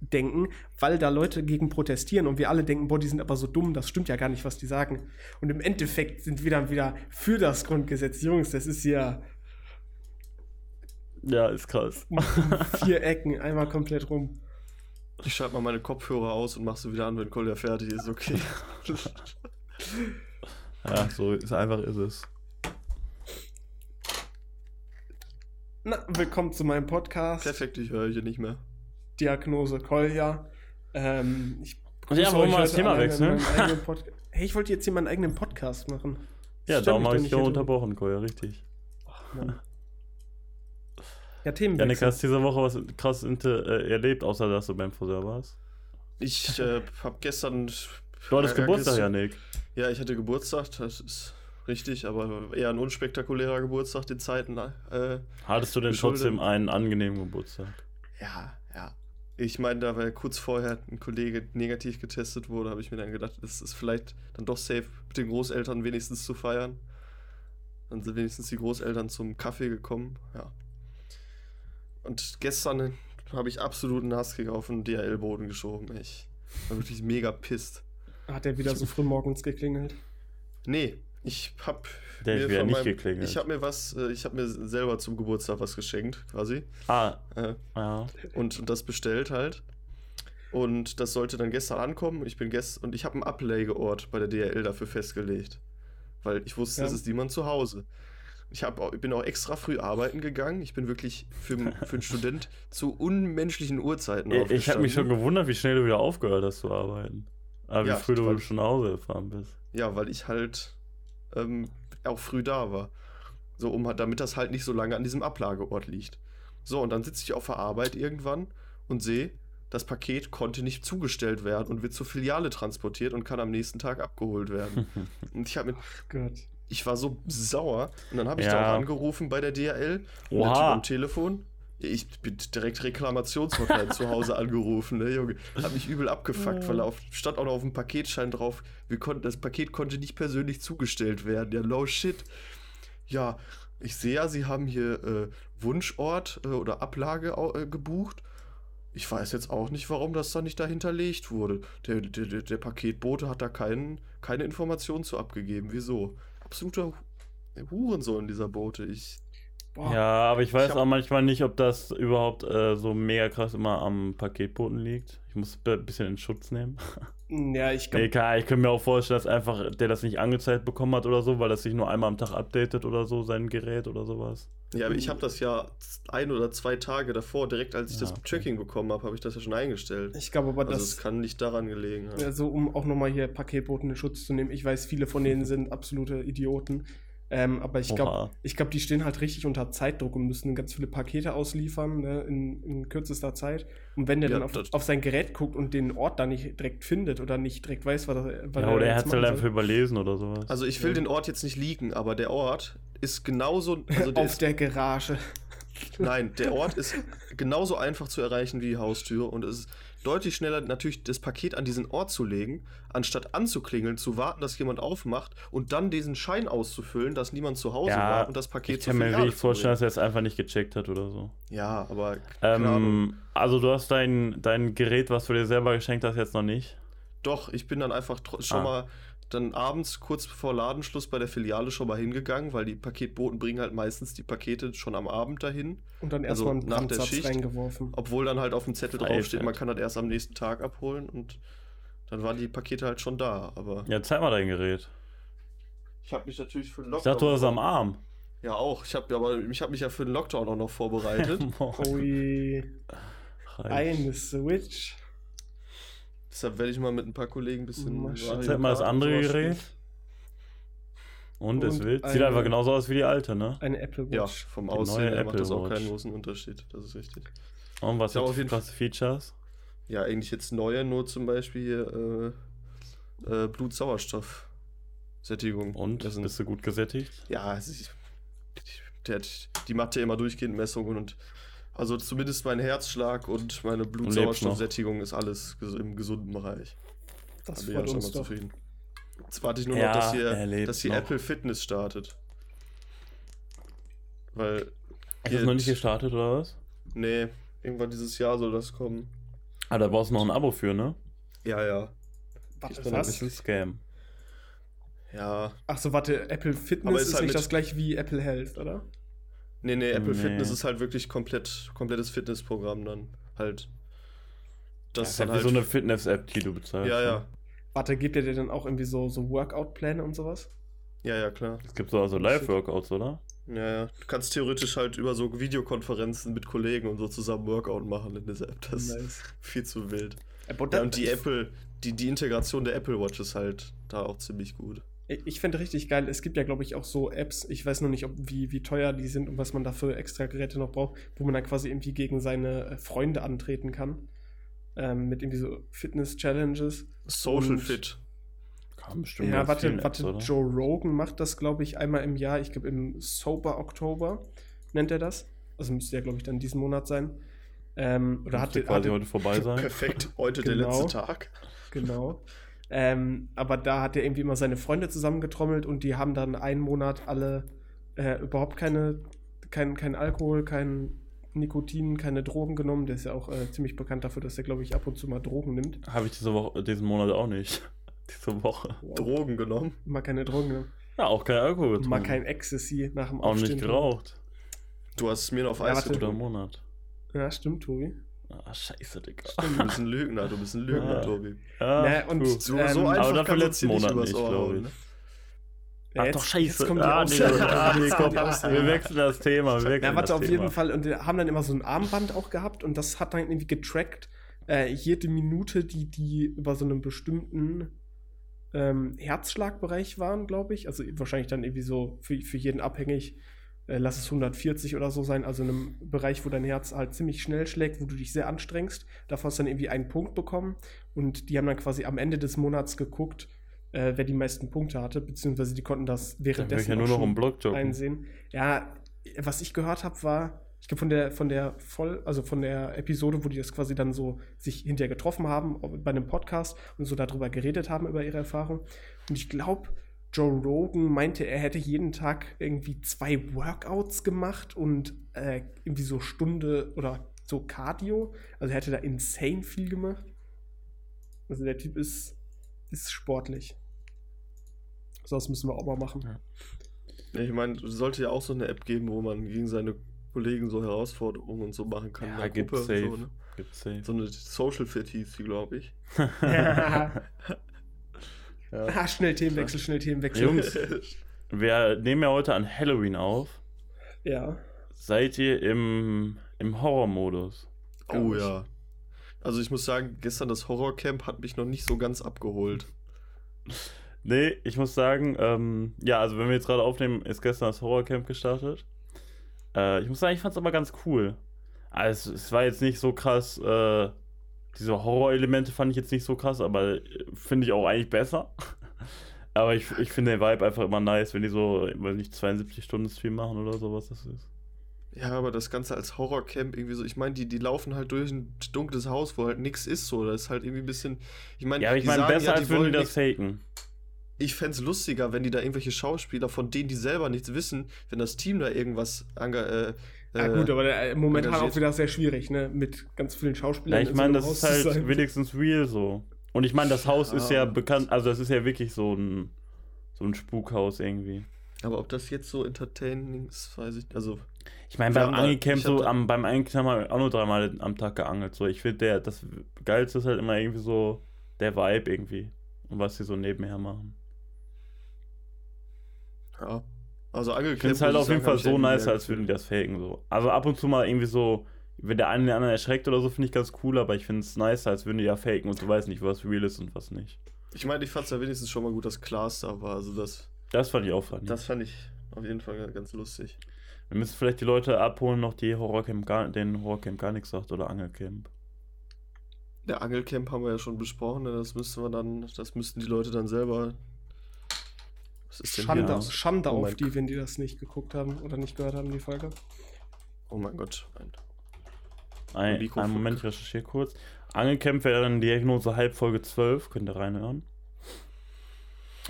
denken, weil da Leute gegen protestieren und wir alle denken, boah, die sind aber so dumm, das stimmt ja gar nicht, was die sagen. Und im Endeffekt sind wir dann wieder für das Grundgesetz. Jungs, das ist ja Ja, ist krass. vier Ecken, einmal komplett rum. Ich schalte mal meine Kopfhörer aus und mach sie wieder an, wenn Kolja fertig ist. Okay. Ja, so ist einfach ist es. Na, willkommen zu meinem Podcast. Perfekt, ich höre hier nicht mehr. Diagnose Kolja. Ähm, ich Und ja, wollen euch wir das Thema wechseln? Hey, ich wollte jetzt hier meinen eigenen Podcast machen. Ja, Stört darum habe doch ich dich auch hier unterbrochen, Koya, richtig. drin. Ja, Themen. Janik, hast du diese Woche was krass inter, äh, erlebt, außer dass du beim Friseur warst? Ich äh, habe gestern. Du hattest äh, Geburtstag, Janik. Ja, ich hatte Geburtstag, das ist richtig, aber eher ein unspektakulärer Geburtstag den Zeiten. Äh, Hattest du denn Geschuldet. trotzdem einen angenehmen Geburtstag? ja, ja. Ich meine, da weil kurz vorher ein Kollege negativ getestet wurde, habe ich mir dann gedacht, es ist vielleicht dann doch safe, mit den Großeltern wenigstens zu feiern. Dann sind wenigstens die Großeltern zum Kaffee gekommen, ja. Und gestern habe ich absoluten Hasskick auf den DHL-Boden geschoben. Ich war wirklich mega pisst. Hat er wieder so früh morgens geklingelt? Nee, ich hab Der hat wieder von nicht geklingelt. Ich habe mir was, äh, ich habe mir selber zum Geburtstag was geschenkt, quasi. Ah, Äh, ja. und, und das bestellt halt. Und das sollte dann gestern ankommen. Ich bin gest und ich habe einen Ablegeort bei der DRL dafür festgelegt. Weil ich wusste, Ja. es ist niemand zu Hause. Ich, hab auch, ich bin auch extra früh arbeiten gegangen. Ich bin wirklich für, für einen Student zu unmenschlichen Uhrzeiten Ich, ich habe mich schon gewundert, wie schnell du wieder aufgehört hast zu arbeiten. Aber Ja, wie früh du weil- schon nach Hause gefahren bist. Ja, weil ich halt ähm, auch früh da war. So, um halt, damit das halt nicht so lange an diesem Ablageort liegt. So, und dann sitze ich auf der Arbeit irgendwann und sehe, das Paket konnte nicht zugestellt werden und wird zur Filiale transportiert und kann am nächsten Tag abgeholt werden. und ich habe mit, Gott. ich war so sauer und dann habe ich Ja. da auch angerufen bei der DHL und der Oha. Typ am Telefon. Ich bin direkt Reklamationshotline zu Hause angerufen, ne, Junge. Hab mich übel abgefuckt, weil auf, stand auch noch auf dem Paketschein drauf, wir konnten, das Paket konnte nicht persönlich zugestellt werden. Ja, no shit. Ja, ich sehe ja, Sie haben hier äh, Wunschort äh, oder Ablage äh, gebucht. Ich weiß jetzt auch nicht, warum das da nicht dahinterlegt wurde. Der, der, der, Paketbote hat da kein, keine Informationen zu abgegeben. Wieso? Absoluter Hurensohn, dieser Bote. Ich. Boah. Ja, aber ich weiß Ich hab- auch manchmal nicht, ob das überhaupt äh, so mega krass immer am Paketboten liegt. Ich muss ein bisschen in Schutz nehmen. Ja, ich glaube, Nee, klar, ich könnte mir auch vorstellen, dass einfach der das nicht angezeigt bekommen hat oder so, weil das sich nur einmal am Tag updatet oder so, sein Gerät oder sowas. Ja, aber ich habe das ja ein oder zwei Tage davor, direkt als ich Ja, das okay. Tracking bekommen habe, habe ich das ja schon eingestellt. ich glaube aber, Also es dass, kann nicht daran gelegen haben. also um auch nochmal hier Paketboten in Schutz zu nehmen, ich weiß, viele von denen sind absolute Idioten. Ähm, aber ich glaube, glaube, die stehen halt richtig unter Zeitdruck und müssen ganz viele Pakete ausliefern ne, in, in kürzester Zeit. Und wenn der Ja, dann auf, auf sein Gerät guckt und den Ort da nicht direkt findet oder nicht direkt weiß, was er was Ja, oder er hat es halt einfach überlesen oder sowas. Also ich will Ja. den Ort jetzt nicht liegen, aber der Ort ist genauso. Also der auf ist, der Garage. nein, der Ort ist genauso einfach zu erreichen wie die Haustür und es ist deutlich schneller, natürlich das Paket an diesen Ort zu legen, anstatt anzuklingeln, zu warten, dass jemand aufmacht und dann diesen Schein auszufüllen, dass niemand zu Hause Ja, war und das Paket ich kann mir wirklich zu vorstellen, dass er es einfach nicht gecheckt hat oder so. Ja, aber. Ähm, also du hast dein, dein Gerät, was du dir selber geschenkt hast, jetzt noch nicht. Doch, ich bin dann einfach schon Ah. mal dann abends kurz vor Ladenschluss bei der Filiale schon mal hingegangen, weil die Paketboten bringen halt meistens die Pakete schon am Abend dahin. Und dann Also erstmal einen nach der Schicht. reingeworfen. Obwohl dann halt auf dem Zettel Freizeit. draufsteht, man kann das erst am nächsten Tag abholen und dann waren die Pakete halt schon da. Aber Ja, zeig mal dein Gerät. ich habe mich natürlich für den Ich dachte, du hast es am Arm. Ja, auch. Ich habe aber ich habe mich ja für den Lockdown auch noch vorbereitet. Ui, eine Switch. Deshalb werde ich mal mit ein paar Kollegen ein bisschen. Maschine. Mario Zeig mal das und andere Gerät. spielen. Und, es Und wild. Sieht einfach genauso aus wie die alte, ne? Eine Apple Ja, Watch. vom Die Aussehen neue her macht das auch keinen großen Unterschied. Das ist richtig. Und was Ja, hat auf jeden krasse Features? Ja, eigentlich jetzt neue, nur zum Beispiel hier äh, äh, Blutsauerstoffsättigung. Und Das sind- bist du gut gesättigt? ja, ist, der hat, die macht ja immer durchgehend Messungen und also zumindest mein Herzschlag und meine. Blutsauerstoffsättigung ist alles im gesunden Bereich. Das Da bin ich freut ja schon uns mal doch. zufrieden. Jetzt warte ich nur Ja, noch, dass er hier, dass hier noch. Apple Fitness startet. Weil, Ist das noch nicht gestartet oder was? nee, irgendwann dieses Jahr soll das kommen. Ah, da brauchst du noch ein Abo für, ne? Ja, ja. Warte, Das was? ist ein Scam. Ja. Achso, warte, Apple Aber Fitness ist ist, halt nicht das gleiche wie Apple Health, oder? Nee, nee, Apple Nee. Fitness ist halt wirklich komplett, komplettes Fitnessprogramm dann. Halt. Das Das ist dann halt halt. so eine Fitness-App, die du bezahlst. ja, ne? ja. Warte, gibt ihr dir dann auch irgendwie so, so Workout-Pläne und sowas? Ja, ja, klar. Es gibt so also Live-Workouts, oder? Ja, ja. Du kannst theoretisch halt über so Videokonferenzen mit Kollegen und so zusammen Workout machen in dieser App. Das ist Nice. viel zu wild. Ja, und die Apple, die, die Integration der Apple Watch ist halt da auch ziemlich gut. Ich finde richtig geil, es gibt ja, glaube ich, auch so Apps, ich weiß noch nicht, ob, wie, wie teuer die sind und was man dafür extra Geräte noch braucht, wo man dann quasi irgendwie gegen seine äh, Freunde antreten kann. Ähm, mit irgendwie so Fitness-Challenges. Social Und- Fit. Kam bestimmt Ja, warte, Apps, warte, oder? Joe Rogan macht das, glaube ich, einmal im Jahr. Ich glaube, im Sober Oktober nennt er das. Also müsste ja, glaube ich, dann diesen Monat sein. Ähm, oder hatte, quasi hatte, heute vorbei sein. Perfekt, heute der Genau. letzte Tag. Genau. Ähm, aber da hat er irgendwie immer seine Freunde zusammengetrommelt und die haben dann einen Monat alle äh, überhaupt keine, kein, kein Alkohol, kein Nikotin, keine Drogen genommen. Der ist ja auch äh, ziemlich bekannt dafür, dass er, glaube ich, ab und zu mal Drogen nimmt. Habe ich diese Woche, diesen Monat auch nicht. Diese Woche. Wow. Drogen genommen. Mal keine Drogen genommen. Ja, auch kein Alkohol. Mal getrunken. kein Ecstasy nach dem Auch nicht Aufstehen. geraucht. Du hast mir auf Ja, Eis. Guter getrunken. Monat. Ja, stimmt, Tobi. Ah, scheiße, Digga. Du bist ein Lügner, du bist ein Lügner, Ja. Tobi. Ja, Ne, und- puh. So, Ähm, so aber einfach dafür kannst du letzten Monat übers nicht, Ohr glaub hauen, ich. ne? Ja, Ach jetzt- doch, scheiße. Jetzt kommen die ah, nee, ah, nee, komm, wir wechseln das Thema. Wir wechseln Ja, warte, das auf Thema. jeden Fall. Und die haben dann immer so ein Armband auch gehabt und das hat dann irgendwie getrackt, äh, jede Minute, die die über so einem bestimmten ähm, Herzschlagbereich waren, glaube ich. Also wahrscheinlich dann irgendwie so für, für jeden abhängig, äh, lass es 140 oder so sein, also in einem Bereich, wo dein Herz halt ziemlich schnell schlägt, wo du dich sehr anstrengst. Davor hast du dann irgendwie einen Punkt bekommen und die haben dann quasi am Ende des Monats geguckt, äh, wer die meisten Punkte hatte, beziehungsweise die konnten das währenddessen ja nur noch im joggen. einsehen. Ja, was ich gehört habe, war, ich glaube, von der, von der Voll, also von der Episode, wo die das quasi dann so sich hinterher getroffen haben, bei einem Podcast und so darüber geredet haben, über ihre Erfahrung. Und ich glaube, Joe Rogan meinte, er hätte jeden Tag irgendwie zwei Workouts gemacht und äh, irgendwie so Stunde oder so Cardio. Also er hätte da insane viel gemacht. Also der Typ ist, ist sportlich. So, das müssen wir auch mal machen. Ja. Ja, ich meine, es sollte ja auch so eine App geben, wo man gegen seine Kollegen so Herausforderungen und so machen kann. Ja, und safe. So, ne? Gibt's safe. so eine Social Fit hieß die, glaube ich. ah, schnell Themenwechsel, schnell Themenwechsel. Jungs, wir nehmen ja heute an Halloween auf. Ja. Seid ihr im, im Horror-Modus? oh ja. Also ich muss sagen, gestern das Horrorcamp hat mich noch nicht so ganz abgeholt. Nee, ich muss sagen, ähm, ja, also wenn wir jetzt gerade aufnehmen, ist gestern das Horrorcamp gestartet. Äh, ich muss sagen, ich fand es aber ganz cool. Also es war jetzt nicht so krass, äh, diese Horrorelemente fand ich jetzt nicht so krass, aber äh, finde ich auch eigentlich besser. aber ich, ich finde den Vibe einfach immer nice, wenn die so, weiß nicht, 72 Stunden Stream machen oder sowas das ist. Ja, aber das Ganze als Horrorcamp irgendwie so, ich meine, die, die laufen halt durch ein dunkles Haus, wo halt nichts ist so. Das ist halt irgendwie ein bisschen. Ich meine, Ja, aber ich meine, besser ja, als würden die das faken. Ich fände es lustiger, wenn die da irgendwelche Schauspieler, von denen die selber nichts wissen, wenn das Team da irgendwas ange, äh, Ja, gut, aber der, äh, momentan engagiert. auch wieder sehr schwierig, ne? Mit ganz vielen Ja, Schauspielern. ich in so meine, einem das Haus ist halt sein. wenigstens real so. Und ich meine, das Haus ist Ja. ja bekannt, also das ist ja wirklich so ein so ein Spukhaus irgendwie. Aber ob das jetzt so entertaining ist, weiß ich nicht. Also, Ich meine, beim Angelcamp ich so, am, beim Angelcamp haben wir auch nur dreimal am Tag geangelt. So, ich finde, der, das Geilste ist halt immer irgendwie so der Vibe irgendwie. Und was sie so nebenher machen. ja. Also Angelcamp. Ich finde es halt auf jeden Fall so nice, als würden die das faken. So. Also ab und zu mal irgendwie so, wenn der eine den anderen erschreckt oder so, finde ich ganz cool, aber ich finde es nicer, als würden die ja faken und du weißt nicht, was real ist und was nicht. Ich meine, ich fand es ja wenigstens schon mal gut, dass Klaas da war. Also, das, Das fand ich auch funny. das fand ich auf jeden Fall ganz lustig. Wir müssen vielleicht die Leute abholen, noch die Horrorcamp gar, den Horrorcamp gar nichts sagt oder Angelcamp. Der Angelcamp haben wir ja schon besprochen, ne? das müssen wir dann, das müssten die Leute dann selber. Was ist denn Schande? Schande Oh auf die, wenn die das nicht geguckt haben oder nicht gehört haben, die Folge. Oh mein Gott. Ein, Mikrofon. einen Moment, ich recherchiere kurz. Angelcamp wäre dann die Diagnose halb Folge 12, könnt ihr reinhören.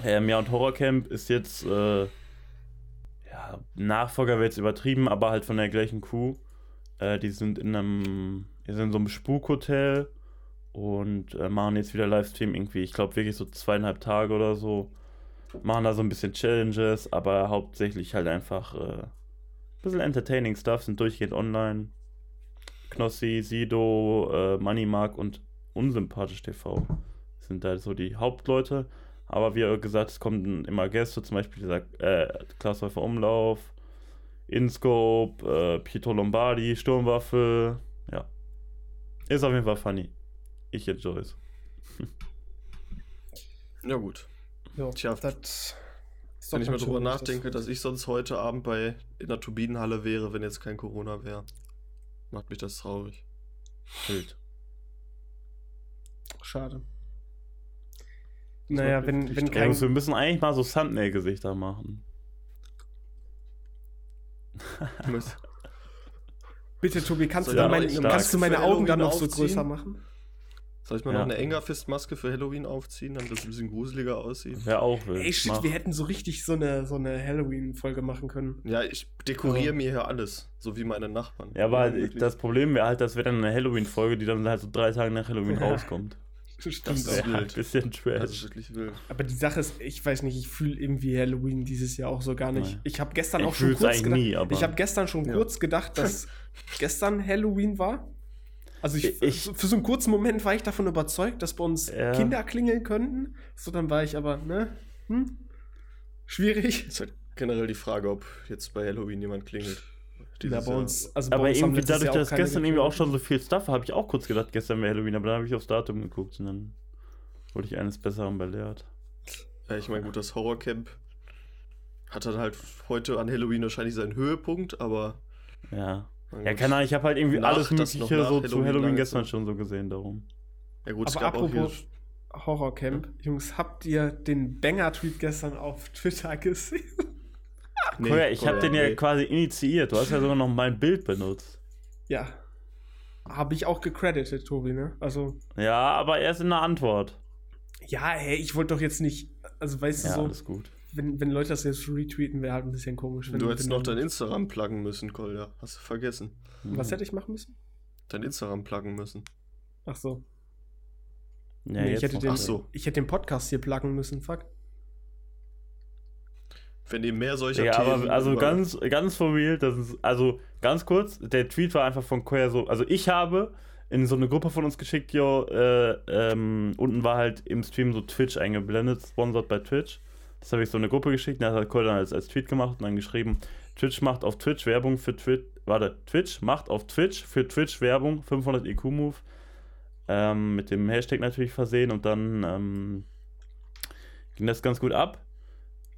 Ähm, ja, und Horrorcamp ist jetzt, äh, ja, Nachfolger wäre jetzt übertrieben, aber halt von der gleichen Crew. Äh, die sind in einem, die sind in so einem Spukhotel und äh, machen jetzt wieder Livestream irgendwie, ich glaube wirklich so zweieinhalb Tage oder so. Machen da so ein bisschen Challenges, aber hauptsächlich halt einfach äh, ein bisschen entertaining Stuff, sind durchgehend online. Knossi, Sido, äh, Moneymark und Unsympathisch TV sind da so die Hauptleute. Aber wie gesagt, es kommen immer Gäste, zum Beispiel dieser äh, Klaas Umlauf, InScope, äh, Pietro Lombardi, Sturmwaffe. Ja. Ist auf jeden Fall funny. Ich enjoy es. Ja, gut. Ja, Tja, das Wenn ich mal drüber nachdenke, dass ich sonst heute Abend bei in der Turbinenhalle wäre, wenn jetzt kein Corona wäre, macht mich das traurig. Wild. Schade. Das Naja, wenn, wenn Ja, kein. Jungs, wir müssen eigentlich mal so Thumbnail-Gesichter machen. Bitte, Tobi, kannst, du, noch meine, kannst du meine Augen dann noch so größer machen? Soll ich mal Ja. noch eine Engerfist-Maske für Halloween aufziehen, damit das ein bisschen gruseliger aussieht? Wäre auch wild. Ey, shit, wir hätten so richtig so eine, so eine Halloween-Folge machen können. Ja, ich dekoriere Ja. mir hier alles, so wie meine Nachbarn. Ja, aber wirklich. das Problem wäre halt, das wäre dann eine Halloween-Folge, die dann halt so drei Tage nach Halloween Ja. rauskommt. Stimmt Das ist. Ja, ein wild. bisschen das ist trash. wirklich wild. Aber die Sache ist, ich weiß nicht, ich fühle irgendwie Halloween dieses Jahr auch so gar nicht. Nee. Ich habe gestern Ich auch schon kurz eigentlich gedacht, nie, aber- ich habe gestern schon Ja. kurz gedacht, dass gestern Halloween war. Also ich, Ich- für so einen kurzen Moment war ich davon überzeugt, dass bei uns Ja. Kinder klingeln könnten. So, dann war ich aber, ne? Hm? Schwierig. Ist halt generell die Frage, ob jetzt bei Halloween jemand klingelt. Ja, bei uns, also bei Aber uns haben irgendwie dadurch, dass gestern irgendwie auch schon so viel Stuff war, habe ich auch kurz gedacht, gestern wäre Halloween, aber dann habe ich aufs Datum geguckt und dann wurde ich eines Besseren belehrt. Ja, ich meine, gut, das Horrorcamp hat dann halt heute an Halloween wahrscheinlich seinen Höhepunkt, aber. Ja. Ja, keine Ahnung, ich habe halt irgendwie Nach- alles Mögliche so zu Halloween gestern schon so gesehen, darum. Ja, gut, es Aber gab auch hier. apropos Horrorcamp, Jungs, habt ihr den Banger-Tweet gestern auf Twitter gesehen? Nee, Koya, ich habe den ja nee. quasi initiiert. Du hast ja sogar noch mein Bild benutzt. Ja. Habe ich auch gecredited, Tobi, ne? Also, Ja, aber erst in der Antwort. ja, hey, ich wollte doch jetzt nicht, also weißt Ja, du so, alles gut. Wenn, wenn Leute das jetzt retweeten, wäre halt ein bisschen komisch. Wenn, Du hättest noch dein Instagram pluggen müssen, Kolja. Hast du vergessen. Was hätte ich machen müssen? dein Instagram pluggen müssen. Ach so. Ja, nee, ich, jetzt hätte noch. den, Ach so. ich hätte den Podcast hier pluggen müssen, fuck. Wenn ihr mehr solcher Ja, aber Thesen also über- ganz, ganz for real, das ist, also ganz kurz, der Tweet war einfach von Koya so, also ich habe in so eine Gruppe von uns geschickt, jo, äh, ähm, unten war halt im Stream so Twitch eingeblendet, sponsored bei Twitch. Das habe ich so eine Gruppe geschickt, das hat Koya dann als, als Tweet gemacht und dann geschrieben, Twitch macht auf Twitch Werbung für Twitch, warte, Twitch macht auf Twitch für Twitch Werbung, 500 IQ-Move, ähm, mit dem Hashtag natürlich versehen und dann ähm, ging das ganz gut ab.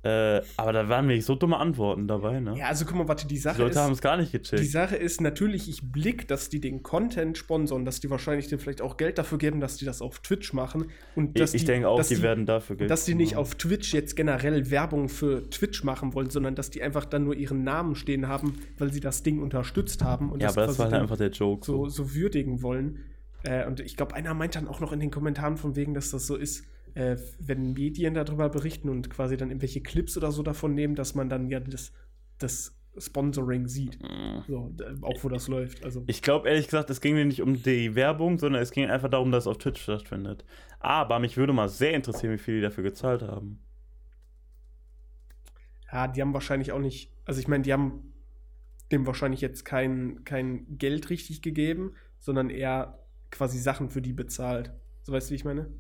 Äh, aber da waren wirklich so dumme Antworten dabei, ne? Ja, also guck mal, warte, die Die Sache Leute haben ist. es gar nicht Die gecheckt. Sache ist natürlich, ich blick, dass die den Content sponsern, dass die wahrscheinlich dir vielleicht auch Geld dafür geben, dass die das auf Twitch machen. Und dass Ich, ich die, denke auch, dass die, werden dafür Geld dass die nicht auf Twitch jetzt generell Werbung für Twitch machen wollen, sondern dass die einfach dann nur ihren Namen stehen haben, weil sie das Ding unterstützt haben und Ja, aber das war halt einfach der Joke. so, so würdigen wollen. Äh, und ich glaube, einer meint dann auch noch in den Kommentaren von wegen, dass das so ist, äh, wenn Medien darüber berichten und quasi dann irgendwelche Clips oder so davon nehmen, dass man dann ja das, das Sponsoring sieht. Mhm. So, auch wo das läuft. Also, Ich glaube ehrlich gesagt, es ging mir nicht um die Werbung, sondern es ging einfach darum, dass es auf Twitch stattfindet. Aber mich würde mal sehr interessieren, wie viel die dafür gezahlt haben. ja, die haben wahrscheinlich auch nicht, also ich meine, die haben dem wahrscheinlich jetzt kein, kein Geld richtig gegeben, sondern eher quasi Sachen für die bezahlt. So weißt du, wie ich meine?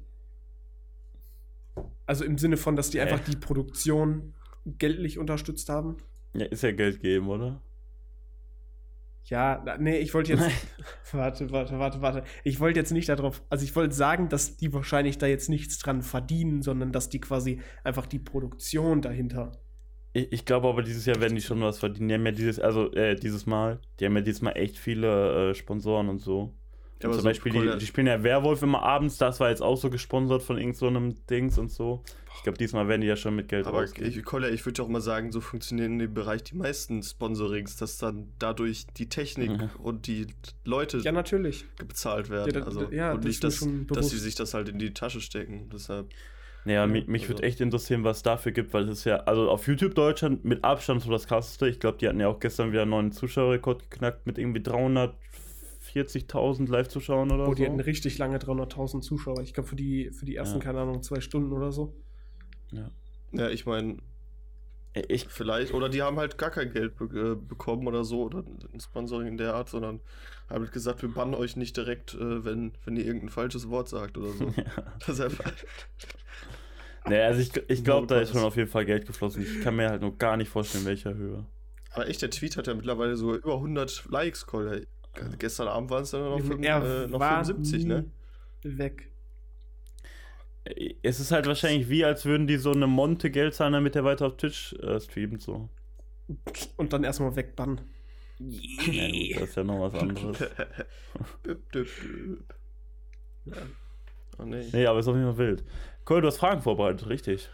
Also im Sinne von, dass die einfach die Produktion geldlich unterstützt haben. Ja, ist ja Geld geben, oder? Ja, nee, ich wollte jetzt. warte, warte, warte, warte. Ich wollte jetzt nicht darauf. Also, ich wollte sagen, dass die wahrscheinlich da jetzt nichts dran verdienen, sondern dass die quasi einfach die Produktion dahinter. Ich, ich glaube aber, dieses Jahr werden die schon was verdienen. Die haben ja dieses, also äh, dieses Mal, die haben ja dieses Mal echt viele äh, Sponsoren und so. Ja, zum so Beispiel, die, Kolla- die spielen ja Werwolf immer abends, das war jetzt auch so gesponsert von irgend so einem Dings und so. Ich glaube, diesmal werden die ja schon mit Geld Aber rausgehen. ich, Kolja, ich würde auch mal sagen, so funktionieren in dem Bereich die meisten Sponsorings, dass dann dadurch die Technik Mhm. und die Leute Ja, natürlich. bezahlt werden. Ja, da- also, ja, und das nicht, dass, dass sie sich das halt in die Tasche stecken. Deshalb, Naja, mich, mich also- würde echt interessieren, was es dafür gibt, weil es ist ja, also auf YouTube Deutschland mit Abstand so das krasseste. Ich glaube, die hatten ja auch gestern wieder einen neuen Zuschauerrekord geknackt mit irgendwie 340.000 Live-Zuschauern oder Oh, die so. hatten richtig lange 300.000 Zuschauer. Ich glaube, für die, für die ersten, Ja. keine Ahnung, zwei Stunden oder so. Ja. ja, ich meine, Ich, vielleicht, oder die haben halt gar kein Geld be äh, bekommen oder so, oder ein Sponsoring in der Art, sondern haben halt gesagt, wir bannen euch nicht direkt, äh, wenn, wenn ihr irgendein falsches Wort sagt oder so. Deshalb, nee, also ich, ich glaube, da ist schon auf jeden Fall Geld geflossen. Ich kann mir halt nur gar nicht vorstellen, in welcher Höhe. aber echt, der Tweet hat ja mittlerweile so über 100 Likes, Kolja. Gestern Abend waren es dann noch, fünf, er äh, noch war 75, ne? Weg. Es ist halt wahrscheinlich wie, als würden die so eine Monte Geld zahlen, damit der weiter auf Twitch äh, streamt. So. Und dann erstmal wegbannen. Ja, gut, das ist ja noch was anderes. Düpp, düpp, düpp. Oh nee. Nee, aber ist auf jeden Fall wild. Cool, du hast Fragen vorbereitet, richtig.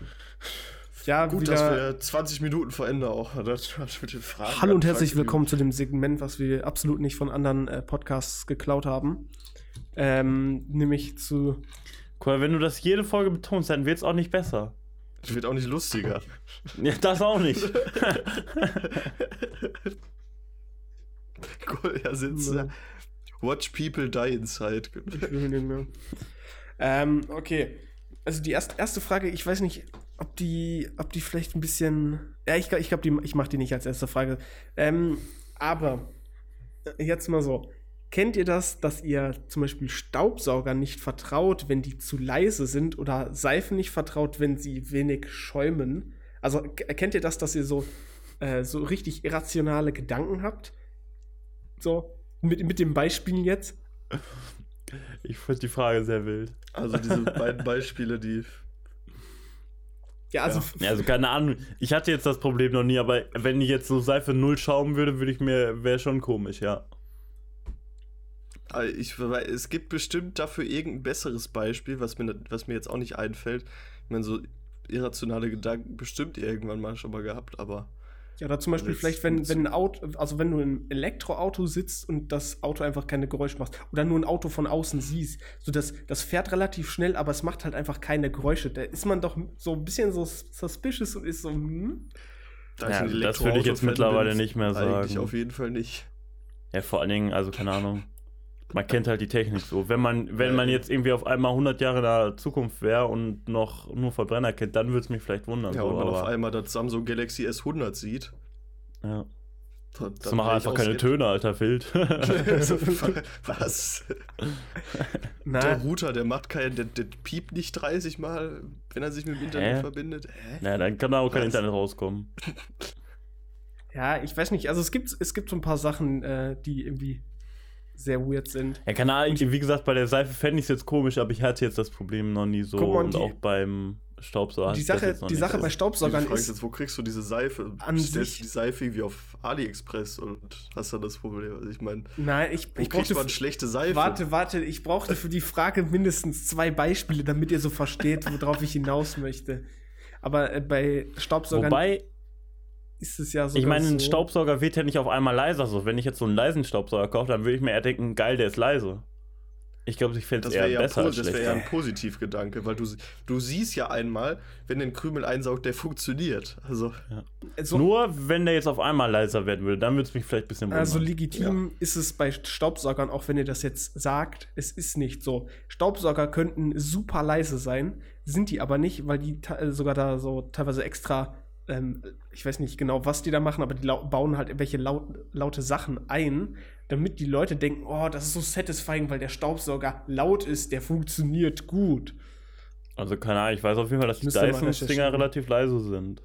Ja, Gut, wieder. dass wir 20 Minuten vor Ende auch das mit den Fragen Hallo und herzlich willkommen zu dem Segment, was wir absolut nicht von anderen äh, Podcasts geklaut haben. Ähm, nämlich zu. Cool, wenn du das jede Folge betonst, dann wird es auch nicht besser. Das wird auch nicht lustiger. Ja, das auch nicht. Cool, ja, sitzt da. Watch people die inside. Ich will nicht mehr. Ähm, okay. Also die erste, erste Frage, ich weiß nicht, ob die, ob die vielleicht ein bisschen. Ja, ich, ich glaube, ich mache die nicht als erste Frage. Ähm, aber äh, jetzt mal so. Kennt ihr das, dass ihr zum Beispiel Staubsauger nicht vertraut, wenn die zu leise sind oder Seifen nicht vertraut, wenn sie wenig schäumen? Also kennt ihr das, dass ihr so, äh, so richtig irrationale Gedanken habt? So, mit, mit dem Beispiel jetzt. Ich finde die Frage sehr wild. Also diese beiden Beispiele, die. Ja, also Ja, also keine Ahnung. Ich hatte jetzt das Problem noch nie, aber wenn ich jetzt so Seife null schaumen würde, würde ich mir, wäre schon komisch, ja. Ich, es gibt bestimmt dafür irgendein besseres Beispiel, was mir, was mir jetzt auch nicht einfällt. Ich meine, so irrationale Gedanken bestimmt irgendwann mal schon mal gehabt, aber. Ja, oder zum Beispiel vielleicht, wenn, wenn ein Auto, also wenn du im Elektroauto sitzt und das Auto einfach keine Geräusche macht oder nur ein Auto von außen siehst, so das, das fährt relativ schnell, aber es macht halt einfach keine Geräusche. Da ist man doch so ein bisschen so suspicious und ist so, hm? Da Ja, das würde ich jetzt mittlerweile nicht mehr Eigentlich sagen. auf jeden Fall nicht. Ja, vor allen Dingen, also keine Ahnung. Man kennt halt die Technik so. Wenn man, wenn man jetzt irgendwie auf einmal 100 Jahre in der Zukunft wäre und noch nur Verbrenner kennt, dann würde es mich vielleicht wundern. Ja, so, und man aber, auf einmal das Samsung Galaxy S100 sieht. ja. dann- Das macht einfach keine. Töne, alter Wild. Was? Der Na, Router, der macht keinen, der, der piept nicht 30 Mal, wenn er sich mit dem Internet Hä? verbindet. Hä? naja, dann kann da auch kein Was? Internet rauskommen. ja, ich weiß nicht. Also es gibt, es gibt so ein paar Sachen, äh, die irgendwie sehr weird sind. Ja, keine Ahnung, wie gesagt, bei der Seife fände ich es jetzt komisch, aber ich hatte jetzt das Problem noch nie so. Mal, und die- auch beim Staubsauger. die Sache, die. Sache bei Staubsaugern Frage ist jetzt, wo kriegst du diese Seife? An Stellst sich- du die Seife irgendwie auf AliExpress und hast dann das Problem. Also ich meine, nein, ich, wo ich brauchte, man schlechte Seife? warte, warte, ich brauchte für die Frage mindestens zwei Beispiele, damit ihr so versteht, worauf ich hinaus möchte. Aber äh, bei Staubsaugern Wobei, ist es ja so. ich meine, ein Staubsauger wird ja nicht auf einmal leiser. So, wenn ich jetzt so einen leisen Staubsauger kaufe, dann würde ich mir eher denken, geil, der ist leise. Ich glaube, ich fände es Das wäre eher ja, besser als das wär schlechter. ja ein Positivgedanke, weil du, du siehst ja einmal, wenn der Krümel einsaugt, der funktioniert. Also, Also, Nur wenn der jetzt auf einmal leiser werden würde, dann würde es mich vielleicht ein bisschen wundern. Also legitim ist es bei Staubsaugern, auch wenn ihr das jetzt sagt, es ist nicht so. Staubsauger könnten super leise sein, sind die aber nicht, weil die sogar da so teilweise extra, ähm, ich weiß nicht genau, was die da machen, aber die bauen halt irgendwelche laut laute Sachen ein, damit die Leute denken, oh, das ist so satisfying, weil der Staubsauger laut ist, der funktioniert gut. Also keine Ahnung, ich weiß auf jeden Fall, dass die Dyson-Dinger relativ leise sind.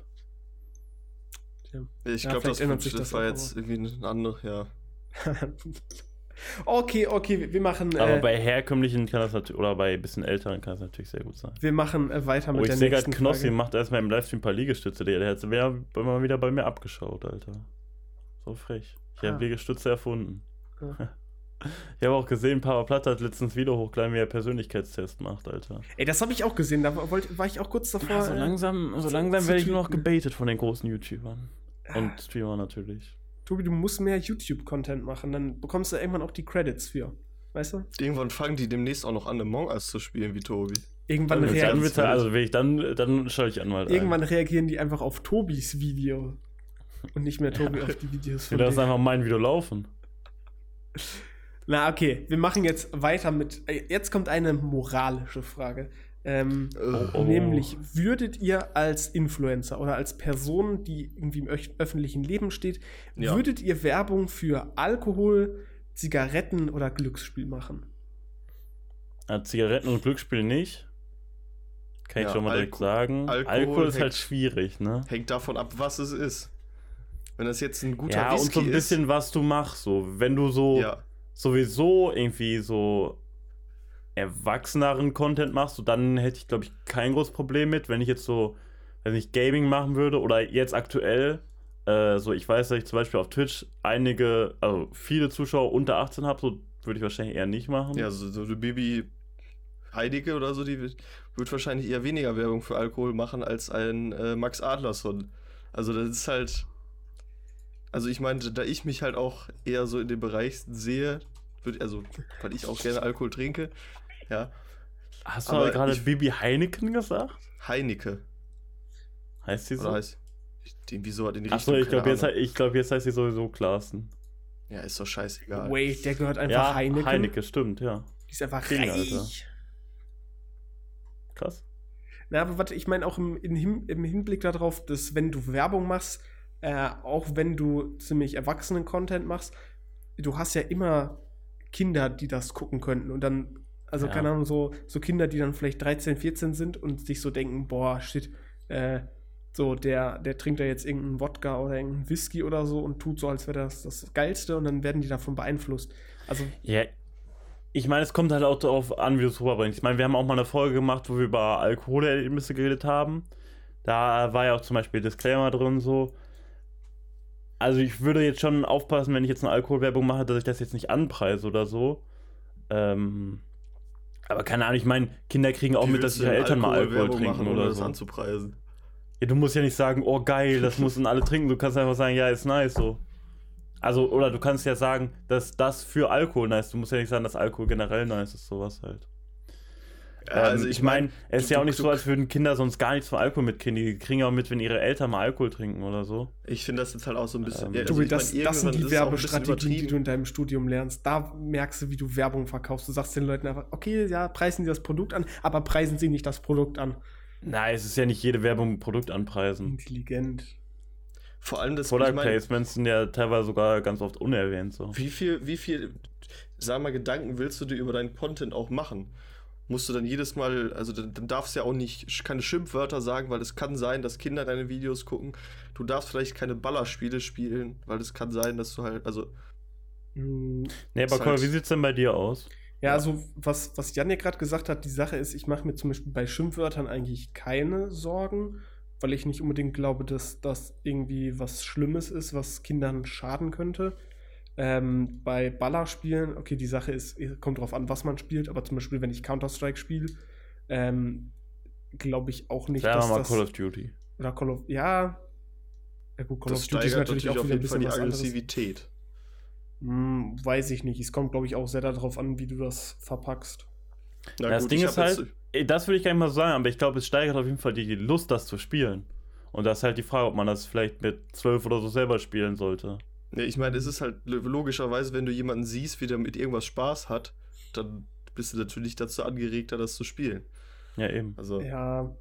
Tja. ich Ja, glaube, das, das war jetzt irgendwie ein anderer, ja. okay, okay, wir- machen, Aber äh, bei herkömmlichen kann das natürlich, oder bei ein bisschen älteren kann das natürlich sehr gut sein. wir machen äh, weiter mit Oh, ich der sehe gerade, nächsten Knossi Frage. macht erstmal im Livestream ein paar Liegestütze. Der, der hat wieder, mal wieder bei mir abgeschaut, Alter. So frech. Ich Ah. habe Liegestütze erfunden. Ja. Ich habe auch gesehen, Papa Platt hat letztens Video hochgeladen, wie er Persönlichkeitstest macht, Alter. Ey, das habe ich auch gesehen, da war, wollte- war ich auch kurz davor. Ja, so äh, langsam, so langsam werde ich nur noch gebaitet von den großen YouTubern. Ah. Und Streamern natürlich. Tobi, du musst mehr YouTube-Content machen, dann bekommst du irgendwann auch die Credits für. Weißt du? Irgendwann fangen die demnächst auch noch an, Among Us zu spielen, wie Tobi. Irgendwann, Dann Dann, also ich dann, dann schaue ich an mal. irgendwann reagieren die einfach auf Tobis Video. Und nicht mehr Tobi auf die Videos Ich von lasse denen. einfach mein Video laufen. Na, okay, wir machen jetzt weiter mit. äh, Jetzt kommt eine moralische Frage. Ähm, Äh, Oh. Nämlich, würdet ihr als Influencer oder als Person, die irgendwie im öffentlichen Leben steht, Ja. würdet ihr Werbung für Alkohol, Zigaretten oder Glücksspiel machen? Ja, Zigaretten und Glücksspiel nicht. Kann ich Ja, schon mal direkt Alko- sagen. Alkohol Alkohol ist halt hängt- schwierig, ne? Hängt davon ab, was es ist. Wenn das jetzt ein guter Ja, Whisky und so ein bisschen, was du machst. So, wenn du so ist. Ja, sowieso irgendwie so erwachseneren Content machst, so, dann hätte ich, glaube ich, kein großes Problem mit. Wenn ich jetzt so, wenn ich Gaming machen würde oder jetzt aktuell, äh, so, ich weiß, dass ich zum Beispiel auf Twitch einige, also viele Zuschauer unter 18 habe, so würde ich wahrscheinlich eher nicht machen. ja so, so eine Bibi Heidecke oder so, die wird, wird wahrscheinlich eher weniger Werbung für Alkohol machen als ein äh, Max Adlerson. Also das ist halt. Also ich meine, da ich mich halt auch eher so in dem Bereich sehe, würd, also weil ich auch gerne Alkohol trinke, ja, Hast du Aber gerade ich- Bibi Heineken gesagt? Heinecke. Heißt sie so? Oder heißt. Den, wieso hat in die Achso, Richtung, ich glaube, jetzt, ich glaub, jetzt heißt sie sowieso Klaassen. Ja, ist doch scheißegal. Wait, der gehört einfach Ja, Heineken. Heineke, stimmt, ja. Die ist einfach King, reich. Alter. Krass. Na, aber warte, ich meine auch im, im, im Hinblick darauf, dass wenn du Werbung machst, äh, auch wenn du ziemlich erwachsenen Content machst, du hast ja immer Kinder, die das gucken könnten und dann, also Ja. keine Ahnung, so, so Kinder, die dann vielleicht 13, 14 sind und sich so denken, boah, shit, äh, so, der, der trinkt da jetzt irgendeinen Wodka oder irgendeinen Whisky oder so und tut so, als wäre das das Geilste und dann werden die davon beeinflusst. Also, Ja, ich meine, es kommt halt auch darauf an, wie du es rüberbringst. Ich meine, wir haben auch mal eine Folge gemacht, wo wir über Alkoholerlebnisse geredet haben. Da war ja auch zum Beispiel Disclaimer drin so. Also ich würde jetzt schon aufpassen, wenn ich jetzt eine Alkoholwerbung mache, dass ich das jetzt nicht anpreise oder so. Ähm, aber keine Ahnung, ich meine, Kinder kriegen auch Wie mit, dass ihre Eltern mal Alkohol Alkoholwerbung trinken machen, oder das so. anzupreisen. Ja, du musst ja nicht sagen, oh geil, das müssen alle trinken. Du kannst einfach sagen, ja, ist nice so. Also, oder du kannst ja sagen, dass das für Alkohol nice ist. Du musst ja nicht sagen, dass Alkohol generell nice ist, sowas halt. Ja, also ähm, ich ich meine, mein, es ist du- ja auch du- nicht du- so, als würden Kinder sonst gar nichts von Alkohol mitkriegen. Die kriegen ja auch mit, wenn ihre Eltern mal Alkohol trinken oder so. Ich finde das jetzt halt auch so ein bisschen. Ähm, ja, Du, also ich das, mein, das sind die Werbestrategien, die du in deinem Studium lernst. Da merkst du, wie du Werbung verkaufst. Du sagst den Leuten einfach, okay, ja, preisen sie das Produkt an, aber preisen sie nicht das Produkt an. Nein, es ist ja nicht jede Werbung ein Produkt anpreisen. Intelligent. Vor allem das. Product ich mein, Placements sind ja teilweise sogar ganz oft unerwähnt. So. Wie viel, wie viel, sag mal, Gedanken willst du dir über deinen Content auch machen? Musst du dann jedes Mal, also dann, dann darfst du ja auch nicht keine Schimpfwörter sagen, weil es kann sein, dass Kinder deine Videos gucken. Du darfst vielleicht keine Ballerspiele spielen, weil es kann sein, dass du halt, also Hm, Nee, aber halt- wie sieht's denn bei dir aus? Ja, also was, was Jan ja gerade gesagt hat, die Sache ist, ich mache mir zum Beispiel bei Schimpfwörtern eigentlich keine Sorgen, weil ich nicht unbedingt glaube, dass das irgendwie was Schlimmes ist, was Kindern schaden könnte. Ähm, bei Ballerspielen, okay, die Sache ist, kommt drauf an, was man spielt, aber zum Beispiel, wenn ich Counter-Strike spiele, ähm, glaube ich auch nicht, Sagen wir dass mal das... Call of Duty. oder Call of... Ja, ja gut, Call das of Duty ist steigert natürlich natürlich auch wieder ein bisschen die. Aggressivität. Hm, weiß ich nicht. Es kommt, glaube ich, auch sehr darauf an, wie du das verpackst. Na das gut, Ding ich ist halt, das würde ich gar nicht mal sagen, aber ich glaube, es steigert auf jeden Fall die Lust, das zu spielen. Und das ist halt die Frage, ob man das vielleicht mit zwölf oder so selber spielen sollte. Nee, ich meine, es ist halt lo- logischerweise, wenn du jemanden siehst, wie der mit irgendwas Spaß hat, dann bist du natürlich dazu angeregter, das zu spielen. Ja, eben. Also, Ja.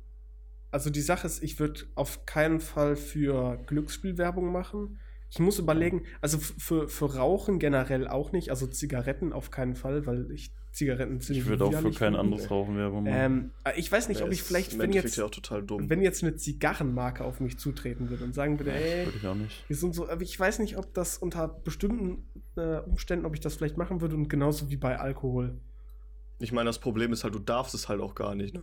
Also die Sache ist, ich würde auf keinen Fall für Glücksspielwerbung machen. Ich muss überlegen, also für, für Rauchen generell auch nicht, also Zigaretten auf keinen Fall, weil ich Zigaretten ziemlich Ich würde auch für kein finde. anderes Rauchen Werbung machen. Ähm, äh, ich weiß nicht, ja, ob ich vielleicht, wenn jetzt, ja auch total dumm. wenn jetzt eine Zigarrenmarke auf mich zutreten würde und sagen würde, ey, würde ich auch nicht. wir sind so, aber ich weiß nicht, ob das unter bestimmten äh, Umständen, ob ich das vielleicht machen würde und genauso wie bei Alkohol. ich meine, das Problem ist halt, du darfst es halt auch gar nicht. Ne?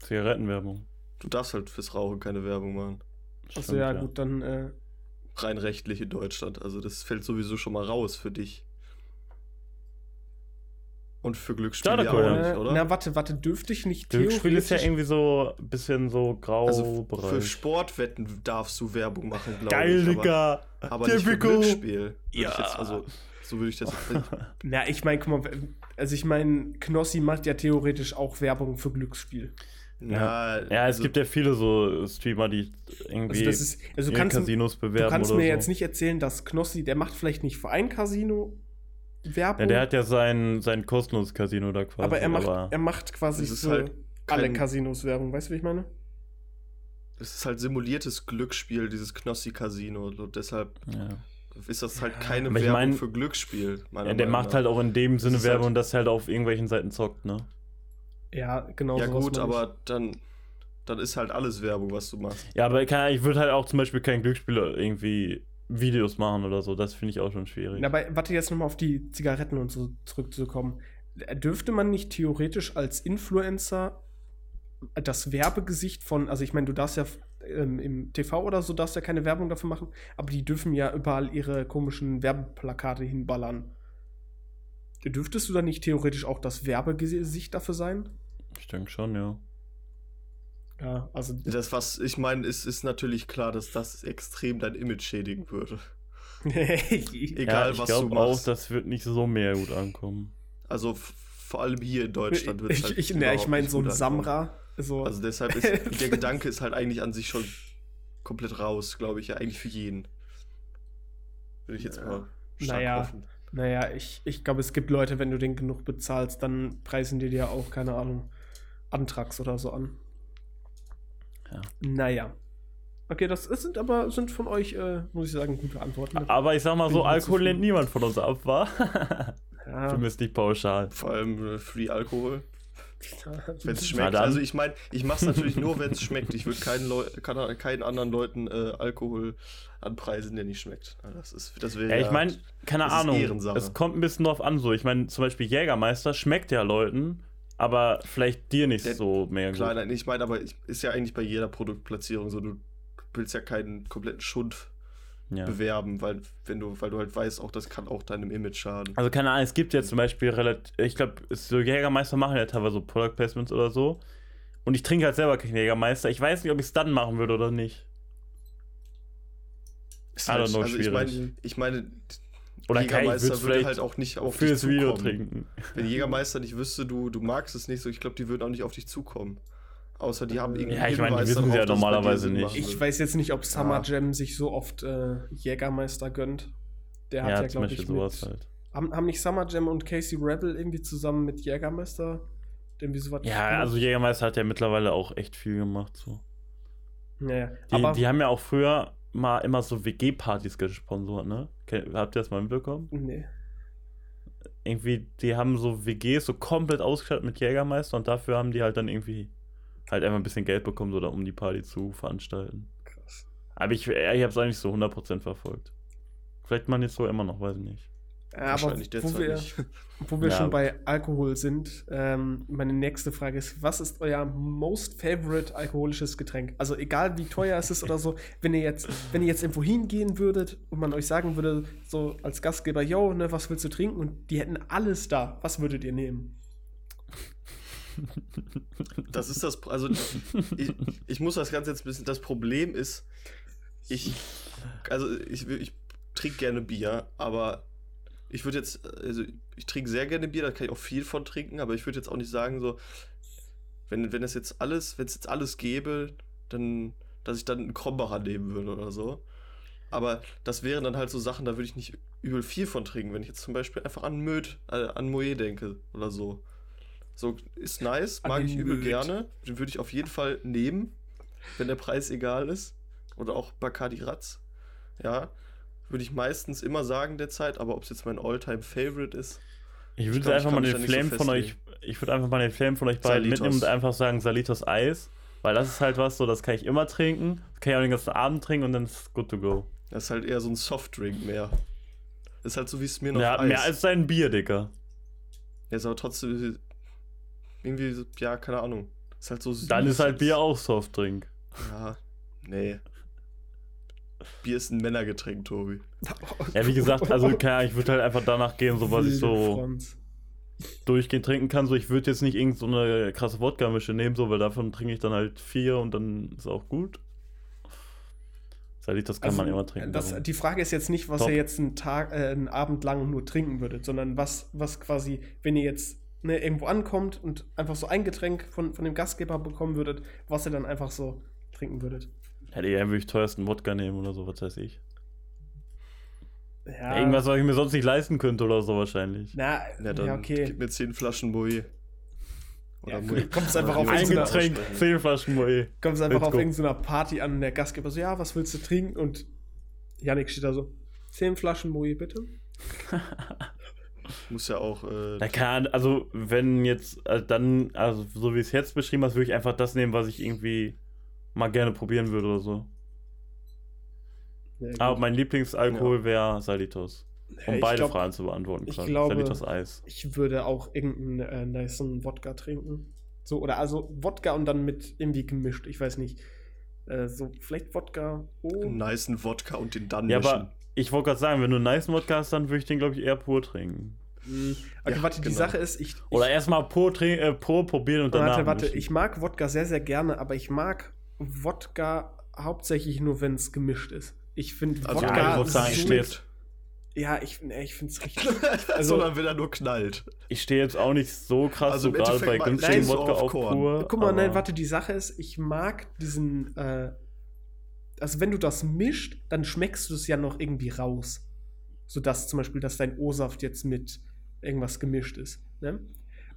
Zigarettenwerbung. Du darfst halt fürs Rauchen keine Werbung machen. Also Stimmt, ja, gut, dann äh, Rein rechtlich in Deutschland. Also das fällt sowieso schon mal raus für dich. Und für Glücksspiele ja cool, auch ja. nicht, oder? na warte, warte, dürfte ich nicht Glücksspiel ist ja irgendwie so ein bisschen so grau also f- für Bereich. Sportwetten darfst du Werbung machen, glaube Geil, ich. aber- Digga! Aber nicht für. Glücksspiel. Ja. Ich jetzt, also, so würde ich das jetzt nicht. Na, ich meine, guck mal, also ich meine, Knossi macht ja theoretisch auch Werbung für Glücksspiel. Ja, Ja, es also, gibt ja viele so Streamer, die irgendwie Also das ist, also kannst, Casinos bewerben du kannst oder mir so. jetzt nicht erzählen, dass Knossi, der macht vielleicht nicht für ein Casino Werbung, Ja, der hat ja sein, sein kostenloses Casino da quasi. aber er macht, er macht quasi für halt alle Casinos Werbung, weißt du, wie ich meine? es ist halt simuliertes Glücksspiel, dieses Knossi-Casino. Deshalb ja. ist das halt keine Aber ich Werbung mein- für Glücksspiel. ja, der Meinung macht nach. halt auch in dem Sinne halt- Werbung, dass er halt auf irgendwelchen Seiten zockt, ne? Ja, genau. Ja, gut, ich. aber dann, dann ist halt alles Werbung, was du machst. Ja, aber kann, ich würde halt auch zum Beispiel kein Glücksspiel irgendwie Videos machen oder so. Das finde ich auch schon schwierig. Aber warte jetzt nochmal auf die Zigaretten und so zurückzukommen. Dürfte man nicht theoretisch als Influencer das Werbegesicht von, also ich meine, du darfst ja ähm, im TV oder so darfst ja keine Werbung dafür machen, aber die dürfen ja überall ihre komischen Werbeplakate hinballern. Dürftest du dann nicht theoretisch auch das Werbegesicht dafür sein? Ich denke schon, ja. Ja, also Das, was ich meine, ist, ist natürlich klar, dass das extrem dein Image schädigen würde. Egal, ja, ich was du glaube auch, machst. das wird nicht so mehr gut ankommen. Also vor allem hier in Deutschland wird es halt ich, ne, ich meine so ein. Samra. So. Also deshalb ist der Gedanke ist halt eigentlich an sich schon komplett raus, glaube ich, ja, eigentlich für jeden. Würde ich jetzt mal stark Naja. hoffen. Naja, ich, ich glaube, es gibt Leute, wenn du den genug bezahlst, dann preisen die dir auch, keine Ahnung, Antrags oder so an. Ja. Naja. Okay, das sind aber sind von euch, äh, muss ich sagen, gute Antworten. Aber ich sag mal so, Alkohol lehnt niemand von uns ab, war? ja. Zumindest nicht pauschal. Vor allem äh, Free Alkohol. Wenn es schmeckt. Also ich meine, ich mache es natürlich nur, wenn es schmeckt. Ich würde keinen, Leu kann, keinen anderen Leuten äh, Alkohol anpreisen, der nicht schmeckt. Ja, Das, ist, das wäre Ja, ich meine, keine Ahnung. Es kommt ein bisschen drauf an, so. Ich meine, zum Beispiel Jägermeister schmeckt ja Leuten, aber vielleicht dir nicht Der- so mehr Klar, gut. nein, ich meine, aber ich- ist ja eigentlich bei jeder Produktplatzierung so, du willst ja keinen kompletten Schund Ja. bewerben, weil wenn du, weil du halt weißt, auch das kann auch deinem Image schaden. Also keine Ahnung, es gibt jetzt zum Beispiel relativ, ich glaube, so Jägermeister machen ja teilweise so Product Placements oder so. Und ich trinke halt selber keinen Jägermeister. Ich weiß nicht, ob ich es dann machen würde oder nicht. Ist I don't halt, know, also ich schwierig. meine, ich meine, Oder Jägermeister würd's würde vielleicht halt auch nicht auf fürs dich Video zukommen. trinken. Wenn Jägermeister nicht wüsste, du, du magst es nicht so, ich glaube, die würden auch nicht auf dich zukommen. Außer die haben irgendwie Ja, ich meine, die wissen sie ja normalerweise nicht. Ich weiß jetzt nicht, ob Summer Ja. Jam sich so oft äh, Jägermeister gönnt. Der hat Ja, ja, glaube ich, sowas mit, halt. haben, haben nicht Summer Jam und Casey Rebel irgendwie zusammen mit Jägermeister irgendwie sowas Ja, gemacht? also Jägermeister hat ja mittlerweile auch echt viel gemacht. So. Naja, Die, aber die haben ja auch früher mal immer so WG-Partys gesponsert, ne? Habt ihr das mal mitbekommen? nee. Irgendwie, die haben so WGs so komplett ausgestattet mit Jägermeister und dafür haben die halt dann irgendwie halt einfach ein bisschen Geld bekommen, so da, um die Party zu veranstalten. Krass. Aber ich, ich habe es nicht so 100% verfolgt. Vielleicht man jetzt so immer noch, weiß ich nicht. Aber Wahrscheinlich wo derzeit wir, nicht. wo wir Ja. schon bei Alkohol sind, ähm, meine nächste Frage ist, was ist euer most favorite alkoholisches Getränk? Also egal wie teuer es ist oder so, wenn ihr jetzt, wenn ihr jetzt irgendwo hingehen würdet und man euch sagen würde, so als Gastgeber, yo, ne, was willst du trinken? Und die hätten alles da, was würdet ihr nehmen? Das ist das, also ich, ich muss das Ganze jetzt ein bisschen, das Problem ist, ich, also ich, ich trinke gerne Bier, aber ich würde jetzt, also ich trinke sehr gerne Bier, da kann ich auch viel von trinken, aber ich würde jetzt auch nicht sagen, so, wenn, wenn es jetzt alles, wenn es jetzt alles gäbe, dann, dass ich dann einen Krombacher nehmen würde oder so. Aber das wären dann halt so Sachen, da würde ich nicht übel viel von trinken, wenn ich jetzt zum Beispiel einfach an Möd, äh, an Moe denke oder so. So, ist nice, mag ich übel Möd. gerne. Den würde ich auf jeden Fall nehmen, wenn der Preis egal ist. Oder auch Bacardi Ratz. Ja, würde ich meistens immer sagen derzeit, aber ob es jetzt mein Alltime favorite ist, Ich würde glaub, einfach mal den nicht so Flame von euch, ich würde einfach mal den Flame von euch beiden Salitos. mitnehmen und einfach sagen Salitos Eis. Weil das ist halt was, so das kann ich immer trinken. Das kann ich auch den ganzen Abend trinken und dann ist es good to go. das ist halt eher so ein Softdrink mehr. Ist halt so wie es mir noch Ja, mehr als sein Bier, Dicker. Ja, ist aber trotzdem irgendwie, ja, keine Ahnung. Ist halt so süß. Dann ist halt Bier auch Softdrink. Ja, nee. Bier ist ein Männergetränk, Tobi. Ja, wie gesagt, also keine Ahnung, ich würde halt einfach danach gehen, so was ich so Franz. durchgehend trinken kann. So, ich würde jetzt nicht irgend so eine krasse Wodka-Mische nehmen, so, weil davon trinke ich dann halt vier und dann ist auch gut. Salitos kann Also, man immer trinken. Das, die Frage ist jetzt nicht, was Top. ihr jetzt einen Tag, äh, einen Abend lang nur trinken würdet, sondern was, was quasi, wenn ihr jetzt ne, irgendwo ankommt und einfach so ein Getränk von, von dem Gastgeber bekommen würdet, was ihr dann einfach so trinken würdet. Hätte ich ja wirklich teuersten Wodka nehmen oder so, was weiß ich. Ja, Irgendwas, was ich mir sonst nicht leisten könnte oder so wahrscheinlich. Na, Ja, dann ja, okay. gib mir 10 Flaschen Moe. Ja, Moe. kommt's einfach Oder auf Ein Getränk, aussprechen. zehn Flaschen Moe. Kommst einfach Let's auf irgendeiner Party an, der Gastgeber so, ja, was willst du trinken? Und Janik steht da so, zehn Flaschen Moe, bitte. Muss ja auch. Äh, Na kann, also wenn jetzt, also dann, also so wie es jetzt beschrieben hast, würde ich einfach das nehmen, was ich irgendwie mal gerne probieren würde oder so. Ja. Aber mein Lieblingsalkohol wäre Salitos. Um ich beide glaub, Fragen zu beantworten. ich quasi. glaube- Salitos Eis. Ich würde auch irgendeinen äh, nicen Wodka trinken. So, oder also Wodka und dann mit irgendwie gemischt. Ich weiß nicht. Äh, so, vielleicht Wodka. Oh. einen nicen Wodka und den dann Ja, mischen. aber ich wollte gerade sagen, wenn du einen nice Wodka hast, dann würde ich den, glaube ich, eher pur trinken. Mm, Okay, Ja, warte, die genau. Sache ist, ich. Oder ich, erstmal pur, äh, pur probieren und danach Warte, warte, mischen. ich mag Wodka sehr, sehr gerne, aber ich mag Wodka hauptsächlich nur, wenn es gemischt ist. Ich finde Also, Ja, Wodka. sagen, so- ich stehe ja, ich, nee, ich finde es richtig. also- Sondern wenn er nur knallt. ich stehe jetzt auch nicht so krass, Also so gerade bei du Wodka auf auf Korn. pur. Guck mal, nein, warte, die Sache ist, ich mag diesen, äh, also wenn du das mischt, dann schmeckst du es ja noch irgendwie raus. Sodass zum Beispiel, dass dein O-Saft jetzt mit irgendwas gemischt ist. Ne?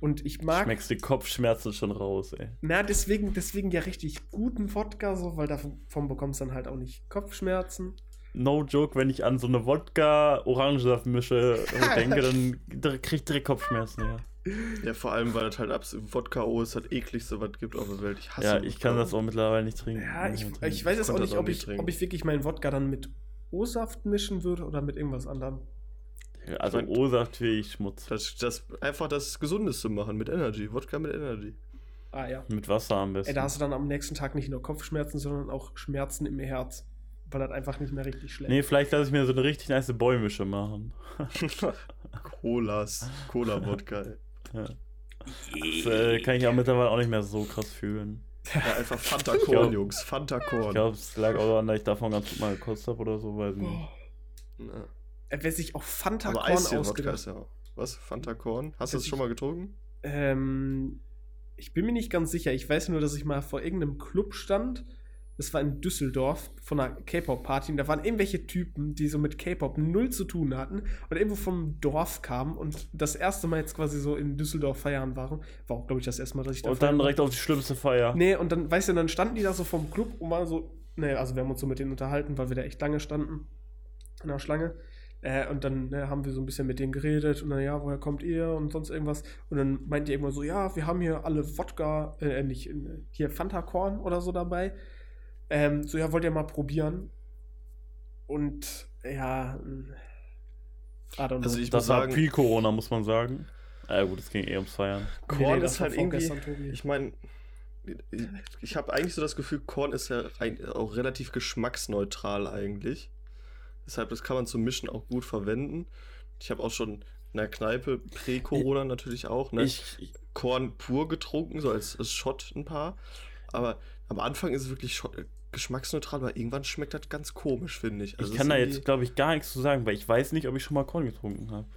Und ich mag, Schmeckst die Kopfschmerzen schon raus, ey. na, deswegen, deswegen ja richtig guten Wodka, so, weil davon bekommst du dann halt auch nicht Kopfschmerzen. No joke, wenn ich an so eine Wodka-Orangensaft-Mische äh, denke, dann krieg ich direkt Kopfschmerzen, ja. Ja, vor allem, weil das halt absolut Wodka O ist das ekligste, was es gibt auf der Welt. Ich hasse Ja, ich kann das auch mittlerweile nicht trinken. Ja, ich, mehr ich weiß jetzt auch nicht, auch ob nicht ich, trinken. ob ich wirklich meinen Wodka dann mit O-Saft mischen würde oder mit irgendwas anderem. Trinken. Also Ich mein- O-Saft wie ich Schmutz. Das, das einfach das Gesundeste machen mit Energy. Wodka mit Energy. Ah ja. Mit Wasser am besten. Ey, da hast du dann am nächsten Tag nicht nur Kopfschmerzen, sondern auch Schmerzen im Herz. Weil das einfach nicht mehr richtig schlägt. nee, vielleicht lasse ich mir so eine richtig nice Bäumische machen. Colas. Cola-Wodka. Ja. Das äh, kann ich auch mittlerweile auch nicht mehr so krass fühlen. Ja, einfach Fanta Ich Korn, Jungs. Fanta Ich Korn. glaube, es lag auch daran, dass ich davon ganz gut mal gekostet habe oder so, weiß ich nicht. Oh. Äh, wer sich auch Fanta Aber Korn ausgedacht ist ja. Was? Fanta Korn? Hast du das schon mal getrunken? Ähm, ich bin mir nicht ganz sicher. Ich weiß nur, dass ich mal vor irgendeinem Club stand. Das war in Düsseldorf von einer K-Pop-Party. Und da waren irgendwelche Typen, die so mit K-Pop null zu tun hatten und irgendwo vom Dorf kamen und das erste Mal jetzt quasi so in Düsseldorf feiern waren. War auch, glaube ich, das erste Mal, dass ich da Und dann direkt auf die schlimmste Feier. Nee, und dann, weißt du, dann standen die da so vom Club und waren so, ne, also wir haben uns so mit denen unterhalten, weil wir da echt lange standen. In der Schlange. Äh, und dann ne, haben wir so ein bisschen mit denen geredet und dann, ja, woher kommt ihr und sonst irgendwas. Und dann meint die irgendwann so, ja, wir haben hier alle Wodka, äh, nicht, äh, hier Fanta Korn oder so dabei. Ähm, so, ja, wollt ihr mal probieren? Und ja, I don't know. Also ich Das war sagen, Pre-Corona, muss man sagen. Ja gut, es ging eh ums Feiern. Korn ist halt irgendwie. vorgestern, Tobi. Ich meine, ich, ich habe eigentlich so das Gefühl, Korn ist ja auch relativ geschmacksneutral eigentlich. Deshalb, das kann man zum Mischen auch gut verwenden. Ich habe auch schon in der Kneipe, Prä-Corona natürlich auch, ne? Ich, ich, Korn pur getrunken, so als, als Shot ein paar. Aber am Anfang ist es wirklich Shot, äh, geschmacksneutral, aber irgendwann schmeckt das ganz komisch, finde ich. Also ich kann da jetzt, glaube ich, gar nichts zu sagen, weil ich weiß nicht, ob ich schon mal Korn getrunken habe.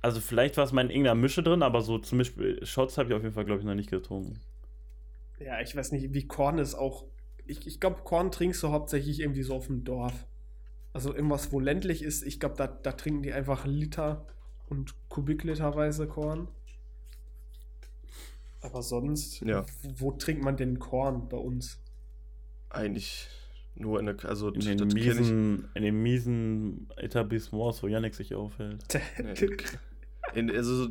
Also vielleicht war es mal in irgendeiner Mische drin, aber so zum Beispiel Shots habe ich auf jeden Fall, glaube ich, noch nicht getrunken. ja, ich weiß nicht, wie Korn ist auch. Ich, ich glaube, Korn trinkst du hauptsächlich irgendwie so auf dem Dorf. Also irgendwas, wo ländlich ist. Ich glaube, da, da trinken die einfach Liter und Kubikliterweise Korn. Aber sonst, Ja. wo, wo trinkt man denn Korn bei uns? Eigentlich nur in der, also In den, miesen, in den miesen Etablissements, wo Yannick sich aufhält. In, also so,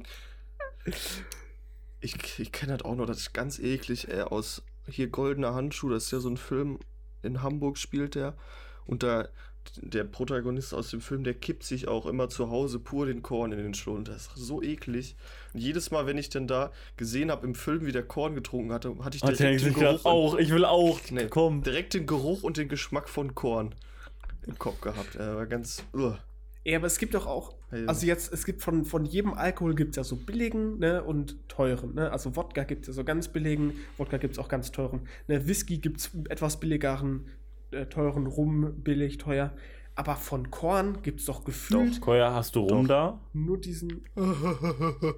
ich, ich kenne das auch noch, das ist ganz eklig, ey, aus hier Goldener Handschuh, das ist ja so ein Film, in Hamburg spielt der und da der Protagonist aus dem Film, der kippt sich auch immer zu Hause pur den Korn in den Schlund. Das ist so eklig. Und jedes Mal, wenn ich dann da gesehen habe im Film, wie der Korn getrunken hatte, hatte ich Hat direkt Yannick den Geruch, auch, ich will auch, Nee. komm. direkt den Geruch und den Geschmack von Korn im Kopf gehabt. Er war ganz. uah. Ja, aber es gibt doch auch, also jetzt, es gibt von, von jedem Alkohol gibt es ja so billigen ne, und teuren. Ne? Also Wodka gibt es ja so ganz billigen, Wodka gibt es auch ganz teuren. Ne, Whisky gibt es etwas billigeren, äh, teuren, Rum billig, teuer. Aber von Korn gibt es doch gefühlt Koya, hast du rum da? nur diesen.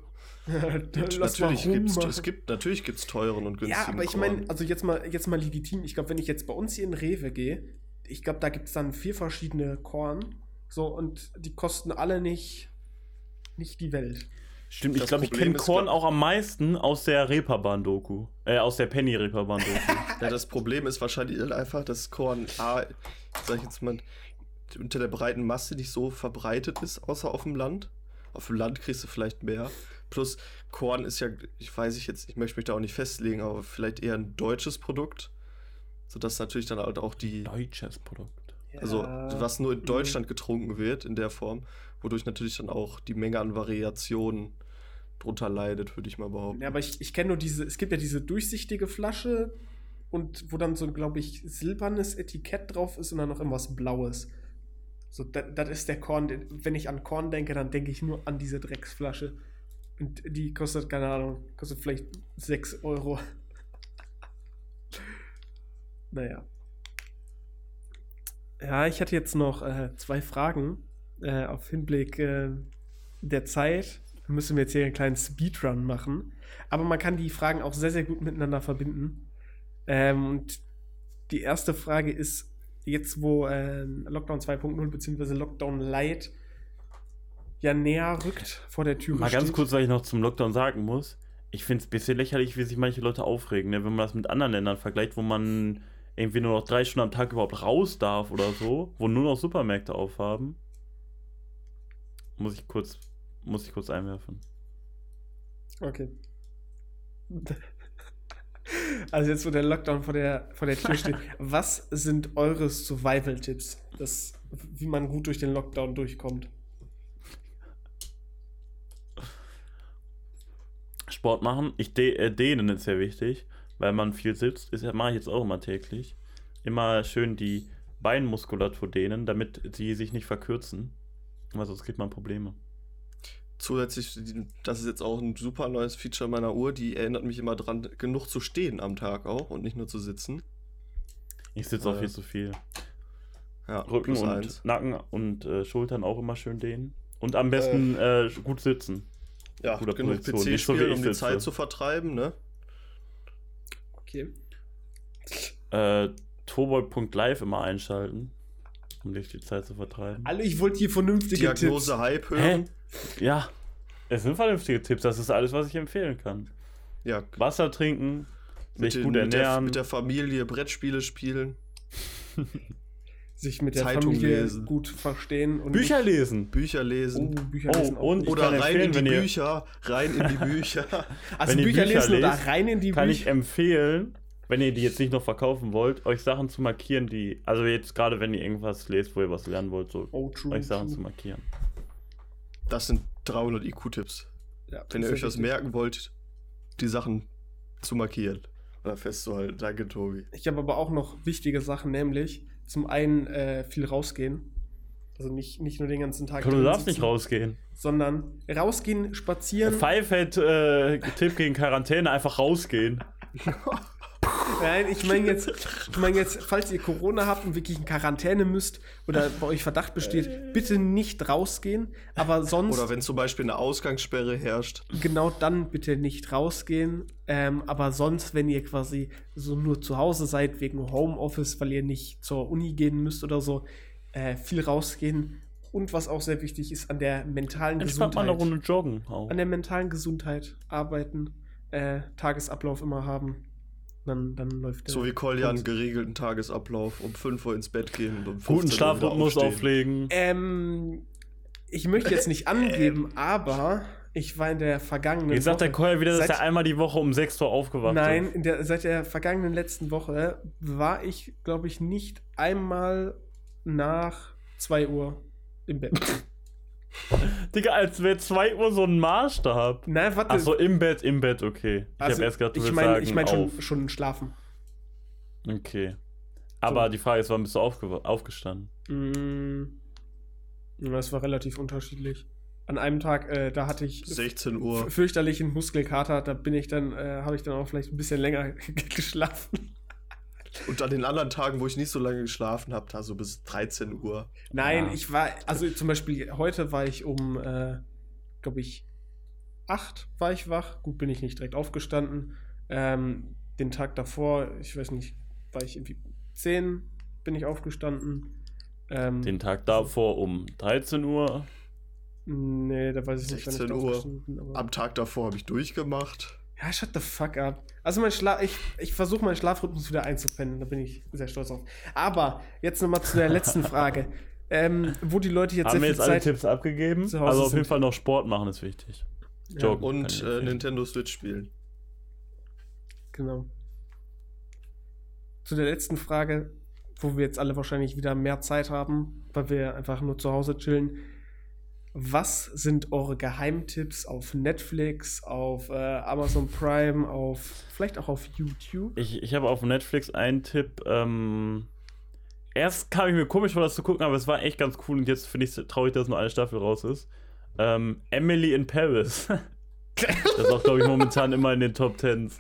Natürlich gibt's, es gibt natürlich gibt's teuren und günstigen Ja, aber ich meine, also jetzt mal, jetzt mal legitim. Ich glaube, wenn ich jetzt bei uns hier in Rewe gehe, ich glaube, da gibt es dann vier verschiedene Korn. So, und die kosten alle nicht, nicht die Welt. Stimmt, ich Das glaube, ich kenne Korn glaub- auch am meisten aus der Reeperbahn-Doku. Äh, aus der Penny-Reeperbahn-Doku. Ja, das Problem ist wahrscheinlich einfach, dass Korn A, sag ich jetzt mal, unter der breiten Masse nicht so verbreitet ist, außer auf dem Land. Auf dem Land kriegst du vielleicht mehr. Plus, Korn ist ja, ich weiß ich jetzt, ich möchte mich da auch nicht festlegen, aber vielleicht eher ein deutsches Produkt. Sodass natürlich dann halt auch die, Deutsches Produkt. also Ja. was nur in Deutschland getrunken wird in der Form, wodurch natürlich dann auch die Menge an Variationen drunter leidet, würde ich mal behaupten. Ja, aber ich, ich kenne nur diese, es gibt ja diese durchsichtige Flasche und wo dann so, glaube ich, silbernes Etikett drauf ist und dann noch irgendwas Blaues. So, das ist der Korn. Wenn ich an Korn denke, dann denke ich nur an diese Drecksflasche. Und die kostet, keine Ahnung, kostet vielleicht 6 Euro. naja. Ja, ich hatte jetzt noch äh, zwei Fragen äh, auf Hinblick äh, der Zeit. Müssen wir jetzt hier einen kleinen Speedrun machen. Aber man kann die Fragen auch sehr, sehr gut miteinander verbinden. Ähm, und die erste Frage ist, jetzt wo äh, Lockdown 2.0 bzw. Lockdown Light ja näher rückt vor der Tür Mal ganz steht. kurz, was ich noch zum Lockdown sagen muss. Ich finde es ein bisschen lächerlich, wie sich manche Leute aufregen, ne? wenn man das mit anderen Ländern vergleicht, wo man irgendwie nur noch drei Stunden am Tag überhaupt raus darf oder so, wo nur noch Supermärkte aufhaben. Muss ich kurz, muss ich kurz einwerfen. Okay. Also jetzt, wo der Lockdown vor der, vor der Tür steht, was sind eure Survival-Tipps, wie man gut durch den Lockdown durchkommt? Sport machen. Ich de äh, dehnen ist sehr wichtig, weil man viel sitzt. Das mache ich jetzt auch immer täglich. Immer schön die Beinmuskulatur dehnen, damit sie sich nicht verkürzen. Weil sonst kriegt man Probleme. Zusätzlich, das ist jetzt auch ein super neues Feature meiner Uhr, die erinnert mich immer dran, genug zu stehen am Tag auch und nicht nur zu sitzen. Ich sitze auch Äh. viel zu viel. Ja, Rücken und eins. Nacken und äh, Schultern auch immer schön dehnen. Und am besten äh, gut sitzen. Ja, guter genug Position. PC Nicht so um die. Zeit zu vertreiben, ne? Okay. Äh, Toboy.live immer einschalten, um dich die Zeit zu vertreiben. Alle, ich wollte hier vernünftige Diagnose Tipps. Hype Hä? hören. Ja, es sind vernünftige Tipps. Das ist alles, was ich empfehlen kann. Ja, Wasser trinken, mit, sich den, gut mit, der, ernähren. mit der Familie Brettspiele spielen, Sich mit der Zeitung Familie lesen. gut verstehen und Bücher nicht- lesen. Bücher Oh, lesen. Bücher Oh, lesen und Oder rein in die Bücher, rein in die Bücher. also Bücher, Bücher lesen oder rein in die Kann ich Bücher. empfehlen, wenn ihr die jetzt nicht noch verkaufen wollt, euch Sachen zu markieren, die. Also jetzt gerade, wenn ihr irgendwas lest, wo ihr was lernen wollt, so Oh, true. euch Sachen true. zu markieren. Das sind 300 IQ-Tipps. Ja, Wenn ihr euch was merken wollt, die Sachen zu markieren. Oder festzuhalten. Danke, Tobi. Ich habe aber auch noch wichtige Sachen, nämlich zum einen äh, viel rausgehen. Also nicht, nicht nur den ganzen Tag. Du darfst nicht sitzen, rausgehen. Sondern rausgehen, spazieren. Five hat äh, Tipp gegen Quarantäne, einfach rausgehen. Nein, ich meine jetzt, ich meine jetzt, falls ihr Corona habt und wirklich in Quarantäne müsst oder bei euch Verdacht besteht, bitte nicht rausgehen. Aber sonst, Oder wenn zum Beispiel eine Ausgangssperre herrscht. genau dann bitte nicht rausgehen. Ähm, aber sonst, wenn ihr quasi so nur zu Hause seid wegen Homeoffice, weil ihr nicht zur Uni gehen müsst oder so, äh, viel rausgehen. Und was auch sehr wichtig ist, an der mentalen Entspannt mal Gesundheit. eine Runde joggen. Auch. An der mentalen Gesundheit arbeiten, äh, Tagesablauf immer haben. Dann, dann läuft der. So wie Kolja einen geregelten Tagesablauf. Um 5 Uhr ins Bett gehen und um 15 Guten Schlafrhythmus auflegen. Ähm, ich möchte jetzt nicht angeben, aber ich war in der vergangenen Jetzt sagt der. Koya wieder, dass er einmal die Woche um 6 Uhr aufgewacht Nein, ist. in der, seit der vergangenen letzten Woche war ich, glaube ich, nicht einmal nach 2 Uhr im Bett. Digga, als wäre 2 Uhr so ein Maßstab. Nein, warte. Achso, im Bett, im Bett, okay. Ich also, habe erst du ich willst meine sagen, ich mein schon, schon schlafen. Okay. Aber die Frage ist, wann bist du aufge aufgestanden? Mm, das war relativ unterschiedlich. An einem Tag, äh, da hatte ich 16 Uhr. fürchterlichen Muskelkater, da bin ich dann, äh, habe ich dann auch vielleicht ein bisschen länger geschlafen. Und an den anderen Tagen, wo ich nicht so lange geschlafen habe, da so bis 13 Uhr. Nein, Ja. ich war, also zum Beispiel heute war ich um, äh, glaube ich, acht war ich wach. Gut, bin ich nicht direkt aufgestanden. Ähm, den Tag davor, ich weiß nicht, war ich irgendwie zehn, bin ich aufgestanden. Ähm, Den Tag davor um 13 Uhr. Nee, da weiß ich nicht, wann ich 16 da Uhr. Am Tag davor habe ich durchgemacht. Ja, shut the fuck up. Also mein Schla ich, ich versuche meinen Schlafrhythmus wieder einzupennen, da bin ich sehr stolz auf. Aber jetzt nochmal zu der letzten Frage. Ähm, wo die Leute jetzt Haben wir jetzt alle Zeit... Tipps abgegeben? zu Hause Also auf jeden sind. Fall noch Sport machen ist wichtig. Ja, Joggen. kann Und äh. Nintendo Switch spielen. Genau. Zu der letzten Frage, wo wir jetzt alle wahrscheinlich wieder mehr Zeit haben, weil wir einfach nur zu Hause chillen. Was sind eure Geheimtipps auf Netflix, auf äh, Amazon Prime, auf vielleicht auch auf YouTube? Ich, ich habe auf Netflix einen Tipp. Ähm, erst kam ich mir komisch vor, das zu gucken, aber es war echt ganz cool und jetzt finde ich es traurig, dass nur eine Staffel raus ist. Ähm, Emily in Paris. das ist auch, glaube ich, momentan immer in den Top Tens.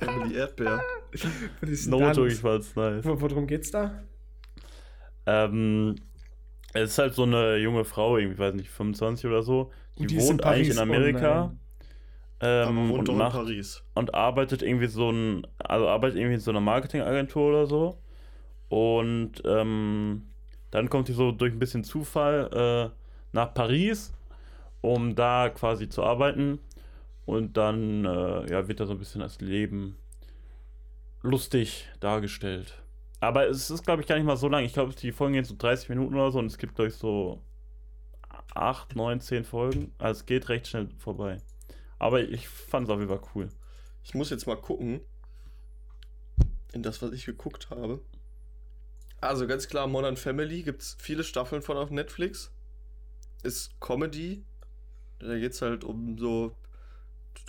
Emily Erdbeer. No joke, ich fand's nice. Wo- Worum geht's da? Ähm, es ist halt so eine junge Frau, irgendwie, ich weiß nicht, 25 oder so. Die, die ist in wohnt eigentlich in Paris. Amerika. ähm, wohnt und, doch in macht, Paris. und arbeitet irgendwie so ein, also arbeitet irgendwie in so einer Marketingagentur oder so. Und ähm, dann kommt sie so durch ein bisschen Zufall äh, nach Paris, um da quasi zu arbeiten. Und dann äh, ja, wird da so ein bisschen das Leben lustig dargestellt. Aber es ist, glaube ich, gar nicht mal so lang. Ich glaube, die Folgen gehen so 30 Minuten oder so und es gibt, glaube ich, so 8, 9, 10 Folgen. Also es geht recht schnell vorbei. Aber ich fand es auf jeden Fall cool. Ich muss jetzt mal gucken. In das, was ich geguckt habe. Also ganz klar, Modern Family gibt es viele Staffeln von auf Netflix. Ist Comedy. Da geht es halt um so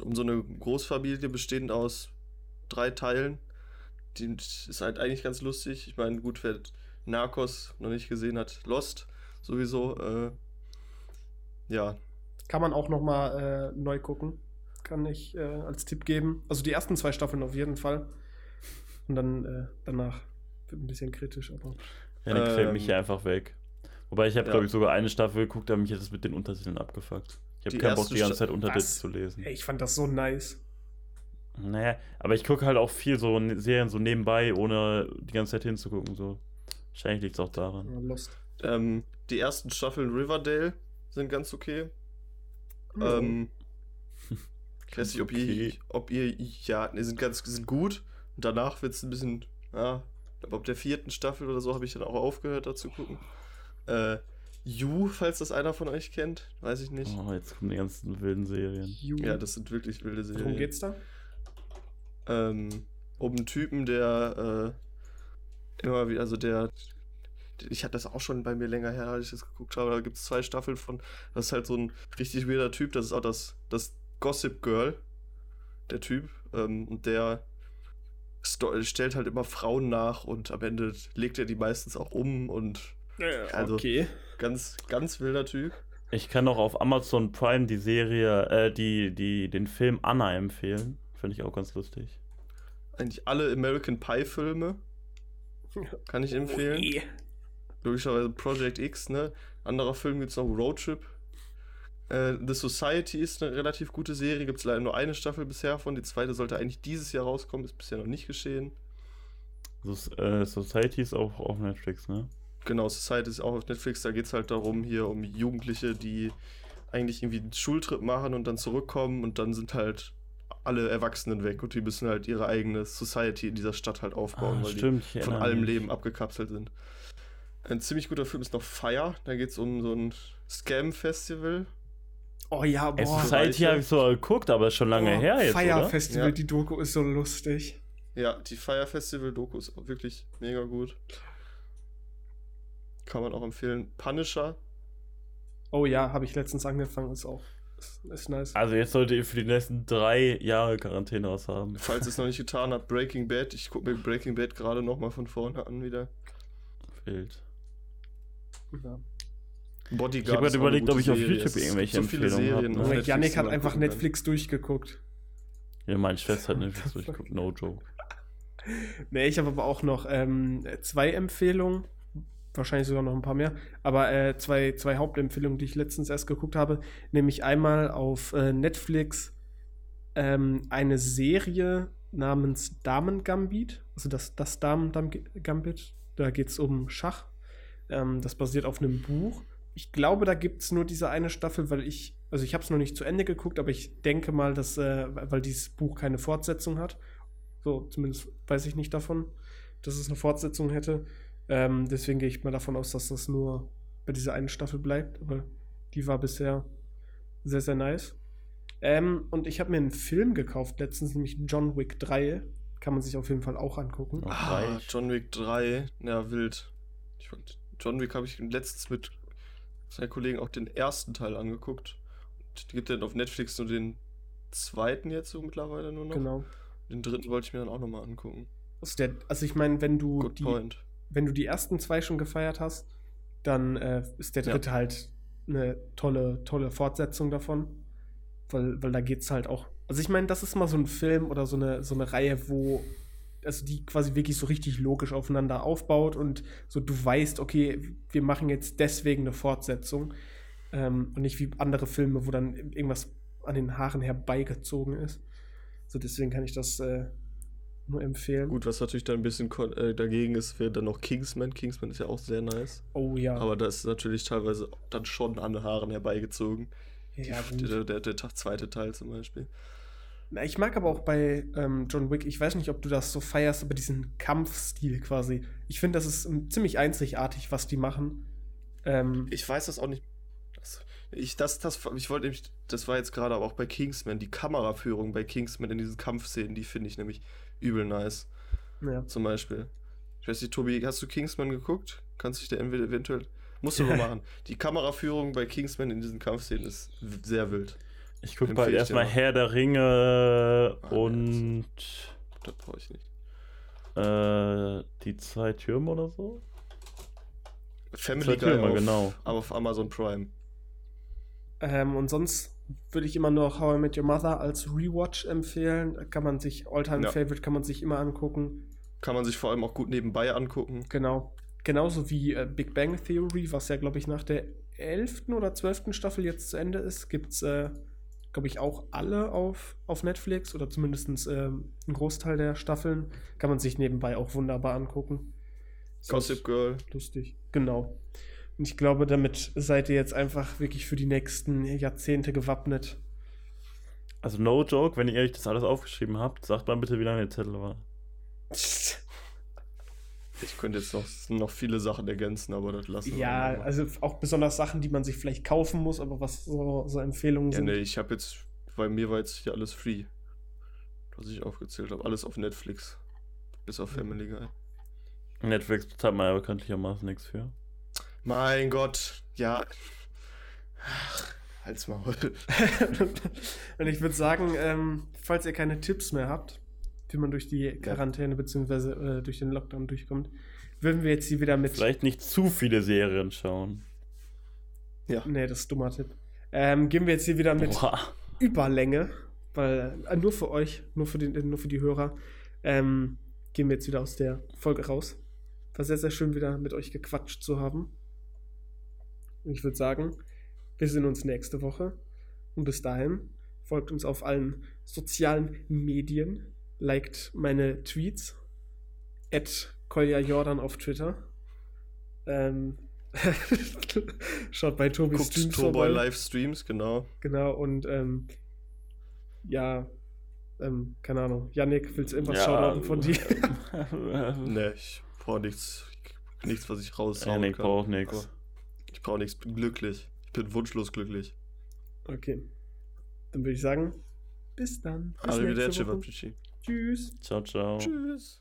um so eine Großfamilie bestehend aus drei Teilen. Die ist halt eigentlich ganz lustig. Ich meine, gut, wer Narcos noch nicht gesehen hat, Lost sowieso. Äh, ja, Kann man auch nochmal äh, neu gucken. Kann ich äh, als Tipp geben. Also die ersten zwei Staffeln auf jeden Fall. Und dann äh, danach wird ein bisschen kritisch, aber. Ja, die fällt Ähm, mich hier einfach weg. Wobei ich habe, ja. glaube ich, sogar eine Staffel geguckt, da mich jetzt mit den Untertiteln abgefuckt. Ich habe keinen Bock, die ganze Sta- Zeit Untertitel Was? zu lesen. Ey, ich fand das so nice. Naja, aber ich gucke halt auch viel so ne- Serien so nebenbei, ohne die ganze Zeit hinzugucken. So. Wahrscheinlich liegt es auch daran. Ähm, die ersten Staffeln Riverdale sind ganz okay. Ähm, ich weiß nicht, ob ihr, Okay. ob ihr, ja, ne, sind ganz, sind gut. Und danach wird es ein bisschen, ja, ich glaube, ab der vierten Staffel oder so habe ich dann auch aufgehört, da zu gucken. Äh, You, falls das einer von euch kennt, weiß ich nicht. Oh, jetzt kommen die ganzen wilden Serien. You. Ja, das sind wirklich wilde Serien. Worum geht's da? Ähm, um einen Typen, der äh, immer wieder, also der, ich hatte das auch schon bei mir länger her, als ich das geguckt habe, da gibt es zwei Staffeln von, das ist halt so ein richtig weirder Typ, das ist auch das, das Gossip Girl, der Typ, ähm, und der stellt halt immer Frauen nach und am Ende legt er die meistens auch um und also- okay. ganz, ganz wilder Typ. Ich kann auch auf Amazon Prime die Serie, äh, die, die, den Film Anna empfehlen. Finde ich auch ganz lustig. Eigentlich alle American Pie Filme kann ich empfehlen. Okay. logischerweise Project X, ne? Anderer Film gibt es noch Road Trip. Äh, The Society ist eine relativ gute Serie, gibt es leider nur eine Staffel bisher von. Die zweite sollte eigentlich dieses Jahr rauskommen, ist bisher noch nicht geschehen. So, äh, Society ist auch auf Netflix, ne? Genau, Society ist auch auf Netflix, da geht es halt darum, hier um Jugendliche, die eigentlich irgendwie einen Schultrip machen und dann zurückkommen und dann sind halt alle Erwachsenen weg und die müssen halt ihre eigene Society in dieser Stadt halt aufbauen, Ah, weil stimmt, die von allem mich. Leben abgekapselt sind. Ein ziemlich guter Film ist noch Fire, da geht es um so ein Scam-Festival. Oh ja, boah. Society habe ich so geguckt, aber ist schon lange Oh, her jetzt, Fire oder? Festival, Ja. die Doku ist so lustig. Ja, die Fire Festival Doku ist auch wirklich mega gut. Kann man auch empfehlen. Punisher. Oh ja, habe ich letztens angefangen, ist auch. Ist, ist nice. Also jetzt solltet ihr für die nächsten drei Jahre Quarantäne was haben. Falls ihr es noch nicht getan habt, Breaking Bad. Ich gucke mir Breaking Bad gerade nochmal von vorne an wieder. Wild. Ja. Bodyguard. Ich hab grad ist auch überlegt, ob ich auf Serie. YouTube Es gibt irgendwelche so viele Empfehlungen hab, Serien ne? auf Netflix, die hat einfach gucken kann. Netflix durchgeguckt. Ja, meine Schwester hat Netflix durchgeguckt, no joke. Nee, ich habe aber auch noch ähm, zwei Empfehlungen. Wahrscheinlich sogar noch ein paar mehr. Aber äh, zwei, zwei Hauptempfehlungen, die ich letztens erst geguckt habe. Nämlich einmal auf äh, Netflix ähm, eine Serie namens Damen Gambit. Also das, das Damen. Da geht es um Schach. Ähm, das basiert auf einem Buch. Ich glaube, da gibt es nur diese eine Staffel, weil ich, also ich habe es noch nicht zu Ende geguckt, aber ich denke mal, dass, äh, weil dieses Buch keine Fortsetzung hat. So, zumindest weiß ich nicht davon, dass es eine Fortsetzung hätte. Ähm, deswegen gehe ich mal davon aus, dass das nur bei dieser einen Staffel bleibt. Aber die war bisher sehr, sehr nice. Ähm, und ich habe mir einen Film gekauft, letztens nämlich John Wick 3. Kann man sich auf jeden Fall auch angucken. Ah. John Wick 3. Ja, wild. Ich fand, John Wick habe ich letztens mit zwei Kollegen auch den ersten Teil angeguckt. Und gibt dann auf Netflix nur den zweiten jetzt so mittlerweile nur noch. Genau. Den dritten wollte ich mir dann auch nochmal angucken. Also, der, also ich meine, wenn du Good die, point. Wenn du die ersten zwei schon gefeiert hast, dann äh, ist der Ja. dritte halt eine tolle, tolle Fortsetzung davon. Weil, weil da geht's halt auch. Also ich meine, das ist mal so ein Film oder so eine, so eine Reihe, wo also die quasi wirklich so richtig logisch aufeinander aufbaut und so du weißt, okay, wir machen jetzt deswegen eine Fortsetzung. Ähm, und nicht wie andere Filme, wo dann irgendwas an den Haaren herbeigezogen ist. So deswegen kann ich das äh, nur empfehlen. Gut, was natürlich dann ein bisschen äh, dagegen ist, wäre dann noch Kingsman. Kingsman ist ja auch sehr nice. Oh ja. Aber das ist natürlich teilweise dann schon an den Haaren herbeigezogen. ja, Die, der, der, der zweite Teil zum Beispiel. Na, ich mag aber auch bei ähm, John Wick, ich weiß nicht, ob du das so feierst, aber diesen Kampfstil quasi. Ich finde, das ist ähm, ziemlich einzigartig, was die machen. Ähm, Ich weiß das auch nicht. Das, ich, das, das, ich wollte nämlich, das war jetzt gerade aber auch bei Kingsman, die Kameraführung bei Kingsman in diesen Kampfszenen, die finde ich nämlich übel nice. ja. Zum Beispiel. Ich weiß nicht, Tobi, hast du Kingsman geguckt? Kannst du dich da entweder eventuell. Musst du mal machen. Die Kameraführung bei Kingsman in diesen Kampfszenen ist sehr wild. Ich gucke bald erstmal. Herr der Ringe Ah, und Das brauche ich nicht. äh, die zwei Türme oder so. Family Zwei Guy Türme, auf, genau. aber auf Amazon Prime. Ähm, und sonst würde ich immer noch How I Met Your Mother als Rewatch empfehlen. Kann man sich, Alltime Ja. Favorite kann man sich immer angucken. Kann man sich vor allem auch gut nebenbei angucken. Genau. genauso wie äh, Big Bang Theory, was ja, glaube ich, nach der 11. oder 12. Staffel jetzt zu Ende ist, gibt es, äh, glaube ich, auch alle auf, auf Netflix oder zumindest ähm, ein Großteil der Staffeln. Kann man sich nebenbei auch wunderbar angucken. Gossip Girl. Lustig, genau. Und ich glaube, damit seid ihr jetzt einfach wirklich für die nächsten Jahrzehnte gewappnet. Also no joke, wenn ihr euch das alles aufgeschrieben habt, sagt mal bitte, wie lange der Zettel war. Ich könnte jetzt noch, noch viele Sachen ergänzen, aber das lassen wir Ja, mal. also auch besonders Sachen, die man sich vielleicht kaufen muss, aber was so, so Empfehlungen Ja, sind. nee, ich habe jetzt, bei mir war jetzt hier alles free. Was ich aufgezählt habe. Alles auf Netflix. Bis auf Family Guy. Netflix bezahlt man ja bekanntlichermaßen nichts für. Mein Gott, ja. Ach, Halt's Maul. Und ich würde sagen, ähm, falls ihr keine Tipps mehr habt, wie man durch die Quarantäne bzw. Äh, durch den Lockdown durchkommt, würden wir jetzt hier wieder mit. Vielleicht nicht zu viele Serien schauen. Ja. Nee, das ist ein dummer Tipp. Ähm, gehen wir jetzt hier wieder mit Boah. Überlänge, weil äh, nur für euch, nur für, den, nur für die Hörer, ähm, gehen wir jetzt wieder aus der Folge raus. War sehr, sehr schön, wieder mit euch gequatscht zu haben. Und ich würde sagen, wir sehen uns nächste Woche. Und bis dahin folgt uns auf allen sozialen Medien, liked meine Tweets, at Kolja Jordan auf Twitter. Ähm, schaut bei Tobi Guckt Streams Toboy. Livestreams, genau. Genau, und ähm, ja, ähm, keine Ahnung. Yannick, willst du irgendwas Ja, shoutouten von dir? Ne, ich brauche nichts, nichts, was ich raushauen Ja, Nick kann. braucht nichts. Ich brauche nichts, bin glücklich. Ich bin wunschlos glücklich. okay. Dann würde ich sagen, bis dann. Bis Arrivederci. Tschüss. Ciao, ciao. Tschüss.